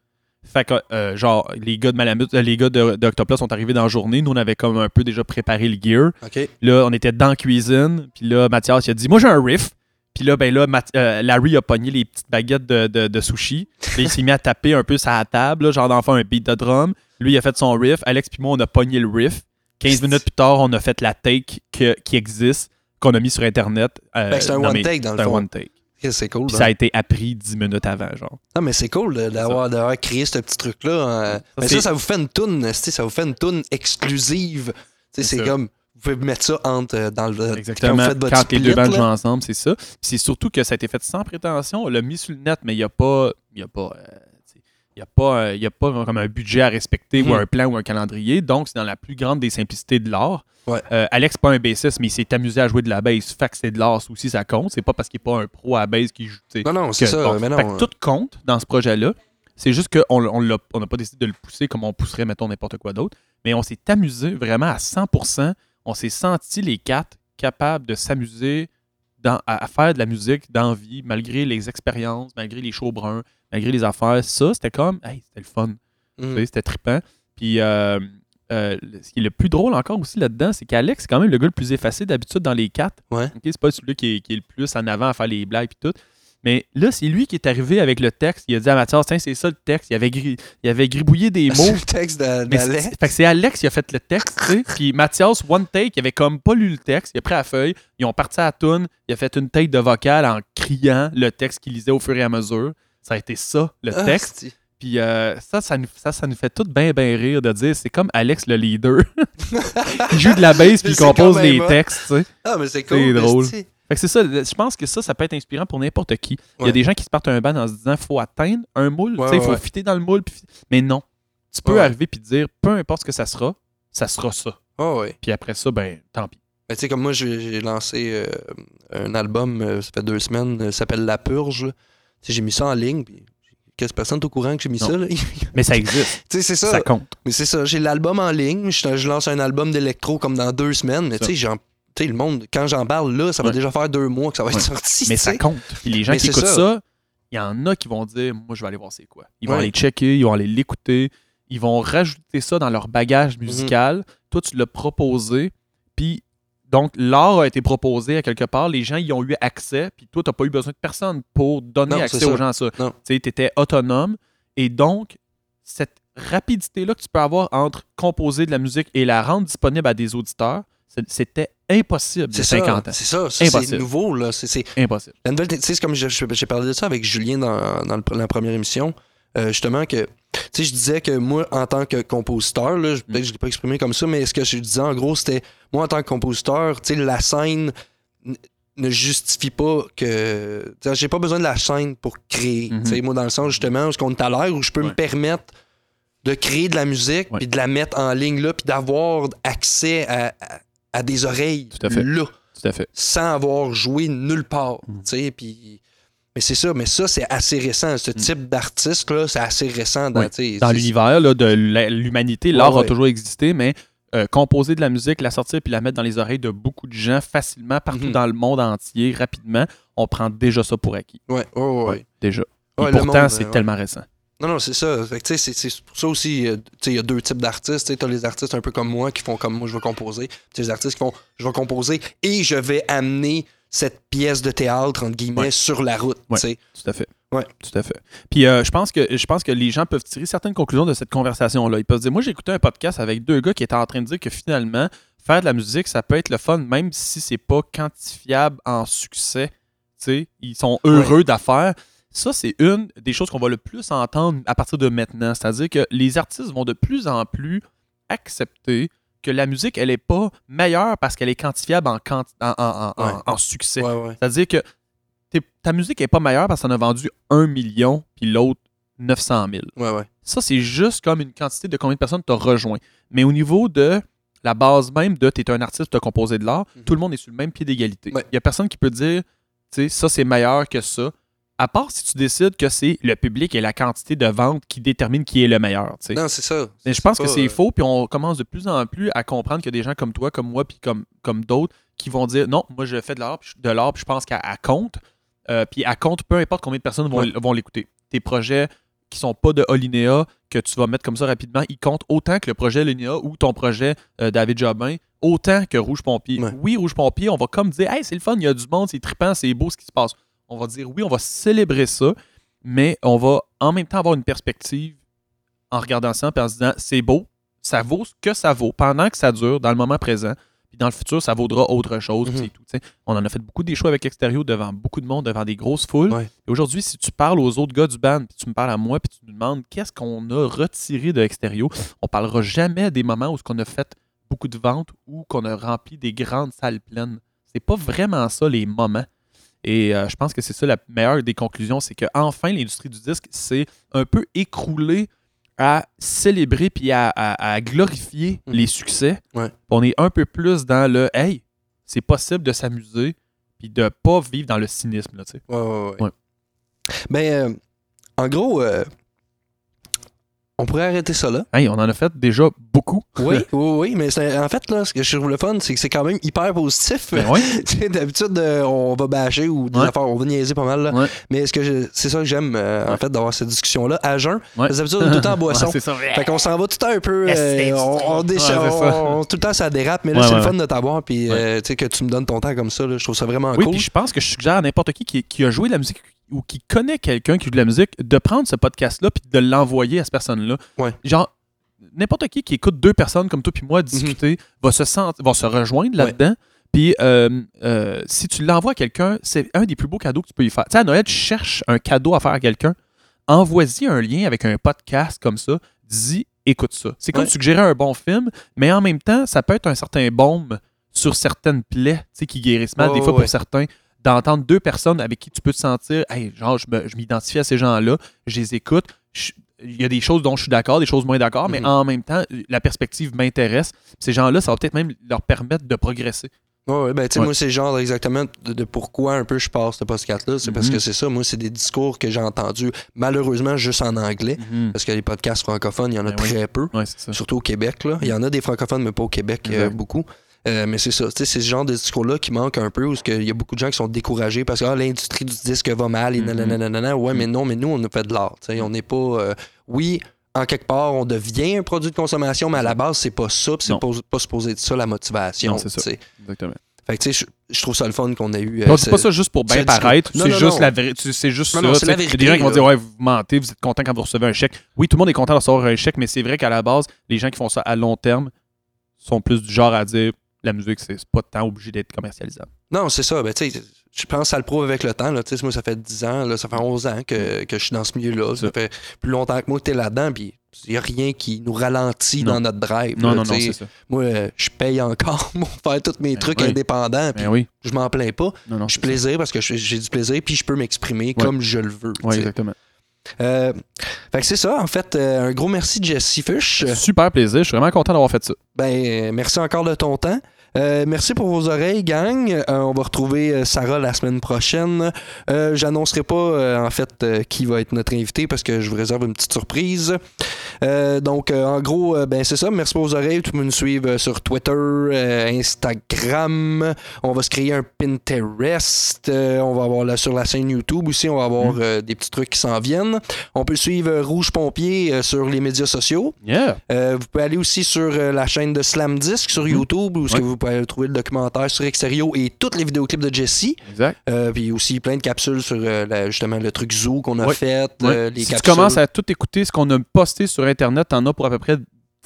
Fait que, euh, genre, les gars de Malamute, euh, les gars de- d'Octoplot sont arrivés dans la journée. Nous, on avait comme un peu déjà préparé le gear. Là, on était dans la cuisine. Puis là, Mathias, il a dit Moi, j'ai un riff. Puis là, ben là, euh, Larry a pogné les petites baguettes de, de, de sushi. Puis il s'est mis à taper un peu la table, là, genre d'en faire un beat de drum. Lui, il a fait son riff. Alex puis moi, on a pogné le riff. 15 minutes plus tard, on a fait la take que- qui existe, qu'on a mis sur Internet. euh, que c'est un one take dans le c'est un fond. one take. C'est cool. Puis hein. ça a été appris 10 minutes avant, genre. Non, mais c'est cool d'avoir créé ce petit truc-là. euh. mais ça, ça vous fait une toune, ça vous fait une toune exclusive. Tu sais, C'est comme, vous pouvez mettre ça entre, euh, dans le. Exactement. Quand Quand, vous faites votre les deux split, bandes jouent ensemble, c'est ça. C'est surtout que ça a été fait sans prétention. On l'a mis sur le net, mais il n'y a pas. Il y a pas. euh, il y a pas, euh, il y a pas comme un budget à respecter Mhm. ou un plan ou un calendrier. Donc, c'est dans la plus grande des simplicités de l'art. Ouais. Euh, Alex, c'est pas un bassiste, mais il s'est amusé à jouer de la bass. Fait que c'est de l'art aussi, ça compte. C'est pas parce qu'il n'est pas un pro à la bass qui joue. Non, non, c'est ça. bon, mais non. fait que tout compte dans ce projet-là. C'est juste qu'on on l'a- on n'a pas décidé de le pousser comme on pousserait, mettons, n'importe quoi d'autre. Mais on s'est amusé vraiment à 100%. On s'est senti les quatre capables de s'amuser dans- à, à faire de la musique d'envie, malgré les expériences, malgré les shows bruns, malgré les affaires. Ça, c'était comme, hey, c'était le fun. Mm. C'était trippant. Puis, euh, euh, ce qui est le plus drôle encore aussi là-dedans, c'est qu'Alex, c'est quand même le gars le plus effacé d'habitude dans les quatre. Ouais. C'est pas celui qui est, qui est le plus en avant à faire les blagues et tout. Mais là, c'est lui qui est arrivé avec le texte. Il a dit à Mathias, tiens, c'est ça le texte. Il avait, gri- il avait gribouillé des mots. C'est le texte d'Alex. fait que c'est Alex qui a fait le texte, tu sais. Puis Mathias, one take, il avait comme pas lu le texte. Il a pris la feuille. Ils ont parti à la toune. Il a fait une take de vocal en criant le texte qu'il lisait au fur et à mesure. Ça a été ça, le texte. Puis euh, ça, ça nous, ça, ça nous fait tout bien, bien rire de dire c'est comme Alex le leader. il joue de la bass puis il compose hot. textes, tu sais. Ah, mais c'est cool. C'est drôle. Fait que c'est ça, je pense que ça, ça peut être inspirant pour n'importe qui. Il y a des gens qui se partent un ban en se disant faut atteindre un moule, Ouais, tu sais, il faut fitter dans le moule. Mais non. Tu peux arriver puis dire peu importe ce que ça sera, ça sera ça. Ah. Puis après ça, ben, tant pis. Ben, tu sais, comme moi, j'ai lancé euh, un album, euh, ça fait deux semaines, euh, ça s'appelle La Purge. J'ai mis ça en ligne, puis j'ai que personne n'est au courant que j'ai mis Non. ça. là. Mais ça existe. tu sais, c'est ça. Ça compte. Mais c'est ça, j'ai l'album en ligne. Je, je lance un album d'électro comme dans deux semaines. Mais tu sais, sais, le monde, quand j'en parle là, ça va Ouais. déjà faire deux mois que ça va être Ouais. sorti. Mais ça compte. Puis les gens Mais qui écoutent ça. il y en a qui vont dire Moi, je vais aller voir c'est quoi. Ils vont Ouais. aller checker, ils vont aller l'écouter, ils vont rajouter ça dans leur bagage Mhm. musical. Toi, tu l'as proposé, puis donc l'art a été proposé à quelque part, les gens y ont eu accès, puis toi, tu n'as pas eu besoin de personne pour donner Non, accès aux ça. gens à ça. Tu étais autonome, et donc, cette rapidité-là que tu peux avoir entre composer de la musique et la rendre disponible à des auditeurs, c'était impossible C'est 50 ça, ans. c'est ça. ça, C'est Impossible. nouveau, là. C'est- Impossible. La nouvelle, tu sais, c'est comme j'ai parlé de ça avec Julien dans, dans le- la première émission, euh, justement que, tu sais, je disais que moi, en tant que compositeur, là, je- peut-être que je l'ai pas exprimé comme ça, mais ce que je disais en gros, c'était, moi, en tant que compositeur, tu sais, la scène ne justifie pas que, tu sais, j'ai pas besoin de la scène pour créer, tu sais, moi, dans le sens, justement, où on est à l'air, où je peux Ouais. me permettre de créer de la musique, puis de la mettre en ligne là, puis d'avoir accès à, à- à des oreilles Tout à fait. là Tout à fait. sans avoir joué nulle part. Mm. Mais c'est ça, mais ça, c'est assez récent. Ce type d'artiste-là, c'est assez récent dans, Mm. Dans l'univers de l'humanité, Ouais, l'art a ouais. toujours existé, mais euh, composer de la musique, la sortir puis la mettre dans les oreilles de beaucoup de gens facilement, partout Mhm. dans le monde entier, rapidement, on prend déjà ça pour acquis. Ouais, ouais, ouais. ouais. Déjà. Et pourtant, c'est tellement récent. Non, non, c'est ça. Fait que, tu sais, c'est c'est pour ça aussi, euh, tu il y a deux types d'artistes. Tu t'as les artistes un peu comme moi qui font comme moi, je veux composer. T'as les artistes qui font, je vais composer et je vais amener cette pièce de théâtre, entre guillemets, Ouais. sur la route. tu Ouais. Tout à fait. Ouais. Tout à fait. Puis euh, je pense que je pense que les gens peuvent tirer certaines conclusions de cette conversation-là. Ils peuvent se dire, moi j'ai écouté un podcast avec deux gars qui étaient en train de dire que finalement, faire de la musique, ça peut être le fun, même si c'est pas quantifiable en succès. Tu sais, ils sont heureux d'affaires. Ça, c'est une des choses qu'on va le plus entendre à partir de maintenant. C'est-à-dire que les artistes vont de plus en plus accepter que la musique, elle est pas meilleure parce qu'elle est quantifiable en, quanti- en, en- en- en- Ouais. en succès. Ouais, ouais. C'est-à-dire que ta musique est pas meilleure parce qu'on a vendu 1 million, puis l'autre 900 000. Ouais, ouais. Ça, c'est juste comme une quantité de combien de personnes t'as rejoint. Mais au niveau de la base même de t'es un artiste, t'as composé de l'art, Mhm. tout le monde est sur le même pied d'égalité. Il Ouais. y a personne qui peut dire, tu sais, ça c'est meilleur que ça. À part si tu décides que c'est le public et la quantité de ventes qui détermine qui est le meilleur. Non, c'est ça. Mais je pense que c'est euh, faux, puis on commence de plus en plus à comprendre qu'il y a des gens comme toi, comme moi, puis comme, comme d'autres, qui vont dire non, moi je fais de l'art, puis je- de l'art, puis je pense elle compte. Euh, puis elle compte peu importe combien de personnes vont, Ouais. vont l'écouter. Tes projets qui sont pas de Olinéa, que tu vas mettre comme ça rapidement, ils comptent autant que le projet Olinéa ou ton projet euh, David Jobin, autant que Rouge Pompier. Ouais. Oui, Rouge Pompier, on va comme dire Hey, c'est le fun, il y a du monde, c'est trippant, c'est beau ce qui se passe. On va dire oui, on va célébrer ça, mais on va en même temps avoir une perspective en regardant ça puis en se disant c'est beau, ça vaut ce que ça vaut pendant que ça dure dans le moment présent. Puis dans le futur, ça vaudra autre chose. Mhm. tout. On en a fait beaucoup des choix avec Extérieur devant beaucoup de monde, devant des grosses foules. Ouais. Et aujourd'hui, si tu parles aux autres gars du band, puis tu me parles à moi, puis tu nous demandes qu'est-ce qu'on a retiré de Extérieur, on parlera jamais des moments où on a fait beaucoup de ventes ou qu'on a rempli des grandes salles pleines. C'est pas vraiment ça les moments. Et euh, je pense que c'est ça la meilleure des conclusions, c'est qu'enfin, l'industrie du disque s'est un peu écroulée à célébrer puis à, à- à glorifier Mhm. les succès. Ouais. On est un peu plus dans le Hey, c'est possible de s'amuser puis de pas vivre dans le cynisme. Là. Ouais, ouais, ouais. Ouais. Ben, euh, en gros, euh, on pourrait arrêter ça là. Hey, on en a fait déjà beaucoup. Oui, oui, oui, mais en fait, là, ce que je trouve le fun, c'est que c'est quand même hyper positif. Ben sais, D'habitude, euh, on va bâcher ou des Ouais. affaires, on va niaiser pas mal. Là. Ouais. Mais ce que je- c'est ça que j'aime, euh, en fait, d'avoir cette discussion-là à jeun. Ouais. Parce que d'habitude, on est tout le temps en boisson. Ouais, c'est ça. Fait qu'on s'en va tout le temps un peu. Euh, on, on, on- tout le temps ça dérape, mais là Ouais, c'est ouais, le fun de t'avoir, puis Ouais. euh, tu sais que tu me donnes ton temps comme ça, là, je trouve ça vraiment Oui, cool. puis je pense que je suggère à n'importe qui, qui qui a joué de la musique ou qui connaît quelqu'un qui joue de la musique de prendre ce podcast-là puis de l'envoyer à cette personne-là. Ouais. Genre, n'importe qui qui écoute deux personnes comme toi puis moi discuter va, se sent- va se rejoindre là-dedans. Puis euh, euh, si tu l'envoies à quelqu'un, c'est un des plus beaux cadeaux que tu peux lui faire. Tu sais, à Noël, tu cherches un cadeau à faire à quelqu'un, envoie-y un lien avec un podcast comme ça, dis écoute ça. C'est comme Ouais. suggérer un bon film, mais en même temps, ça peut être un certain baume sur certaines plaies tu sais, qui guérissent mal, des ouais, fois ouais. pour certains, d'entendre deux personnes avec qui tu peux te sentir, hey, genre, je m'identifie à ces gens-là, je les écoute, je- il y a des choses dont je suis d'accord, des choses moins d'accord, mais Mhm. en même temps, la perspective m'intéresse. Ces gens-là, ça va peut-être même leur permettre de progresser. Ouais, ouais, ben, tu sais, Ouais. moi, c'est genre exactement de, de pourquoi un peu je passe ce podcast-là. C'est parce Mhm. que c'est ça. Moi, c'est des discours que j'ai entendus, malheureusement, juste en anglais. Mhm. Parce que les podcasts francophones, il y en a Ben oui. très peu. Ouais. Surtout au Québec, là. Il y en a des francophones, mais pas au Québec, euh, Exact. beaucoup. Euh, mais c'est ça, c'est ce genre de discours-là qui manque un peu, où il y a beaucoup de gens qui sont découragés parce que ah, l'industrie du disque va mal et Mhm. nanana, nanana. Ouais, mais non, mais nous, on a fait de l'art. On n'est pas. euh, oui, en quelque part, on devient un produit de consommation, mais à la base, c'est pas ça, puis c'est pas, pas supposé être ça la motivation. C'est ça. Exactement. Fait que, tu sais, je, je trouve ça le fun qu'on ait eu. euh, On dit ce- pas ça juste pour bien paraître. C'est juste non. la tu- C'est juste Non, ça. c'est. Il y a vérité, des gens qui vont dire Ouais, vous mentez, vous êtes content quand vous recevez un chèque. Oui, tout le monde est content de recevoir un chèque, mais c'est vrai qu'à la base, les gens qui font ça à long terme sont plus du genre à dire la musique, c'est pas tant obligé d'être commercialisable. Non, c'est ça. Ben, je pense que ça le prouve avec le temps. Là. Moi, ça fait 10 ans, là, ça fait 11 ans que, que je suis dans ce milieu-là. Ça Ça. fait plus longtemps que moi que tu es là-dedans, puis il n'y a rien qui nous ralentit Non. dans notre drive. Non, là, non, non, c'est ça. Moi, euh, je paye encore pour faire tous mes Ben trucs oui. indépendants, puis Ben oui. je m'en plains pas. Je c'est plaisir parce que j'ai du plaisir, puis je peux m'exprimer comme je le veux. sais. exactement. Euh, fait que c'est ça, en fait. euh, un gros merci, Jesse Fush. Super plaisir. Je suis vraiment content d'avoir fait ça. Ben, merci encore de ton temps. Euh, merci pour vos oreilles, gang. Euh, on va retrouver euh, Sarah la semaine prochaine. J'annoncerai pas, en fait, qui va être notre invité parce que je vous réserve une petite surprise. Donc, en gros, ben, c'est ça. Merci pour vos oreilles. Tout le monde nous suivre sur Twitter, Instagram. On va se créer un Pinterest. On va avoir là, sur la chaîne YouTube aussi. On va avoir Mm. des petits trucs qui s'en viennent. On peut suivre Rouge Pompier sur les médias sociaux. Yeah. Vous pouvez aller aussi sur la chaîne de Slam Disc sur Mhm. YouTube où Ouais. que vous pouvez trouver le documentaire sur Extérieur et toutes les vidéoclips de Jesse. Exact. Euh, puis aussi plein de capsules sur euh, la- justement le truc Zoo qu'on a fait. Ouais. euh, les si capsules. tu commences à tout écouter ce qu'on a posté sur Internet, t'en as pour à peu près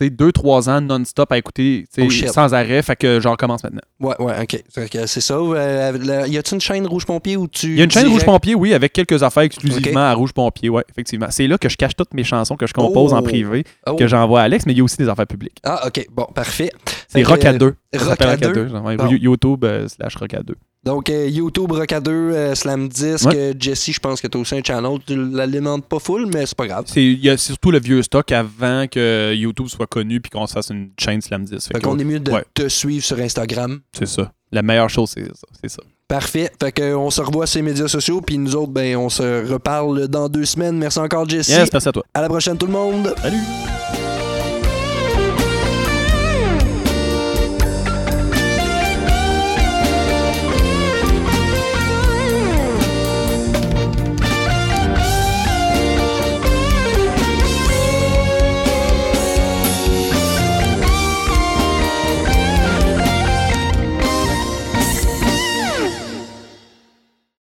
2-3 ans non-stop à écouter Oh, sans arrêt. Fait que genre commence maintenant. Ouais, ouais, ok. C'est ça. Euh, y a-tu une chaîne Rouge Pompier où tu. Il y a une chaîne direct- Rouge Pompier, oui, avec quelques affaires exclusivement à Rouge Pompier, ouais, effectivement. C'est là que je cache toutes mes chansons que je compose Oh. en privé, Oh. que j'envoie à Alex, mais il y a aussi des affaires publiques. Ah, ok. Bon, parfait. C'est Rock à euh, 2. Ça Rock à Rock à 2. 2. ouais, Bon. You- YouTube euh, slash Rock à 2. Donc, euh, YouTube, 2, euh, Slam Disc, Ouais. euh, Jesse, je pense que tu as aussi un channel. Tu l'alimentes pas full, mais c'est pas grave. C'est- surtout le vieux stock avant que YouTube soit connu puis qu'on se fasse une chaîne Slam 10. Fait qu'on est mieux de ouais. te suivre sur Instagram. C'est ça. La meilleure chose, c'est ça. C'est ça. Parfait. Fait que, on se revoit sur les médias sociaux, puis nous autres, ben, on se reparle dans deux semaines. Merci encore, Jesse. Yes, merci à toi. À la prochaine, tout le monde. Salut!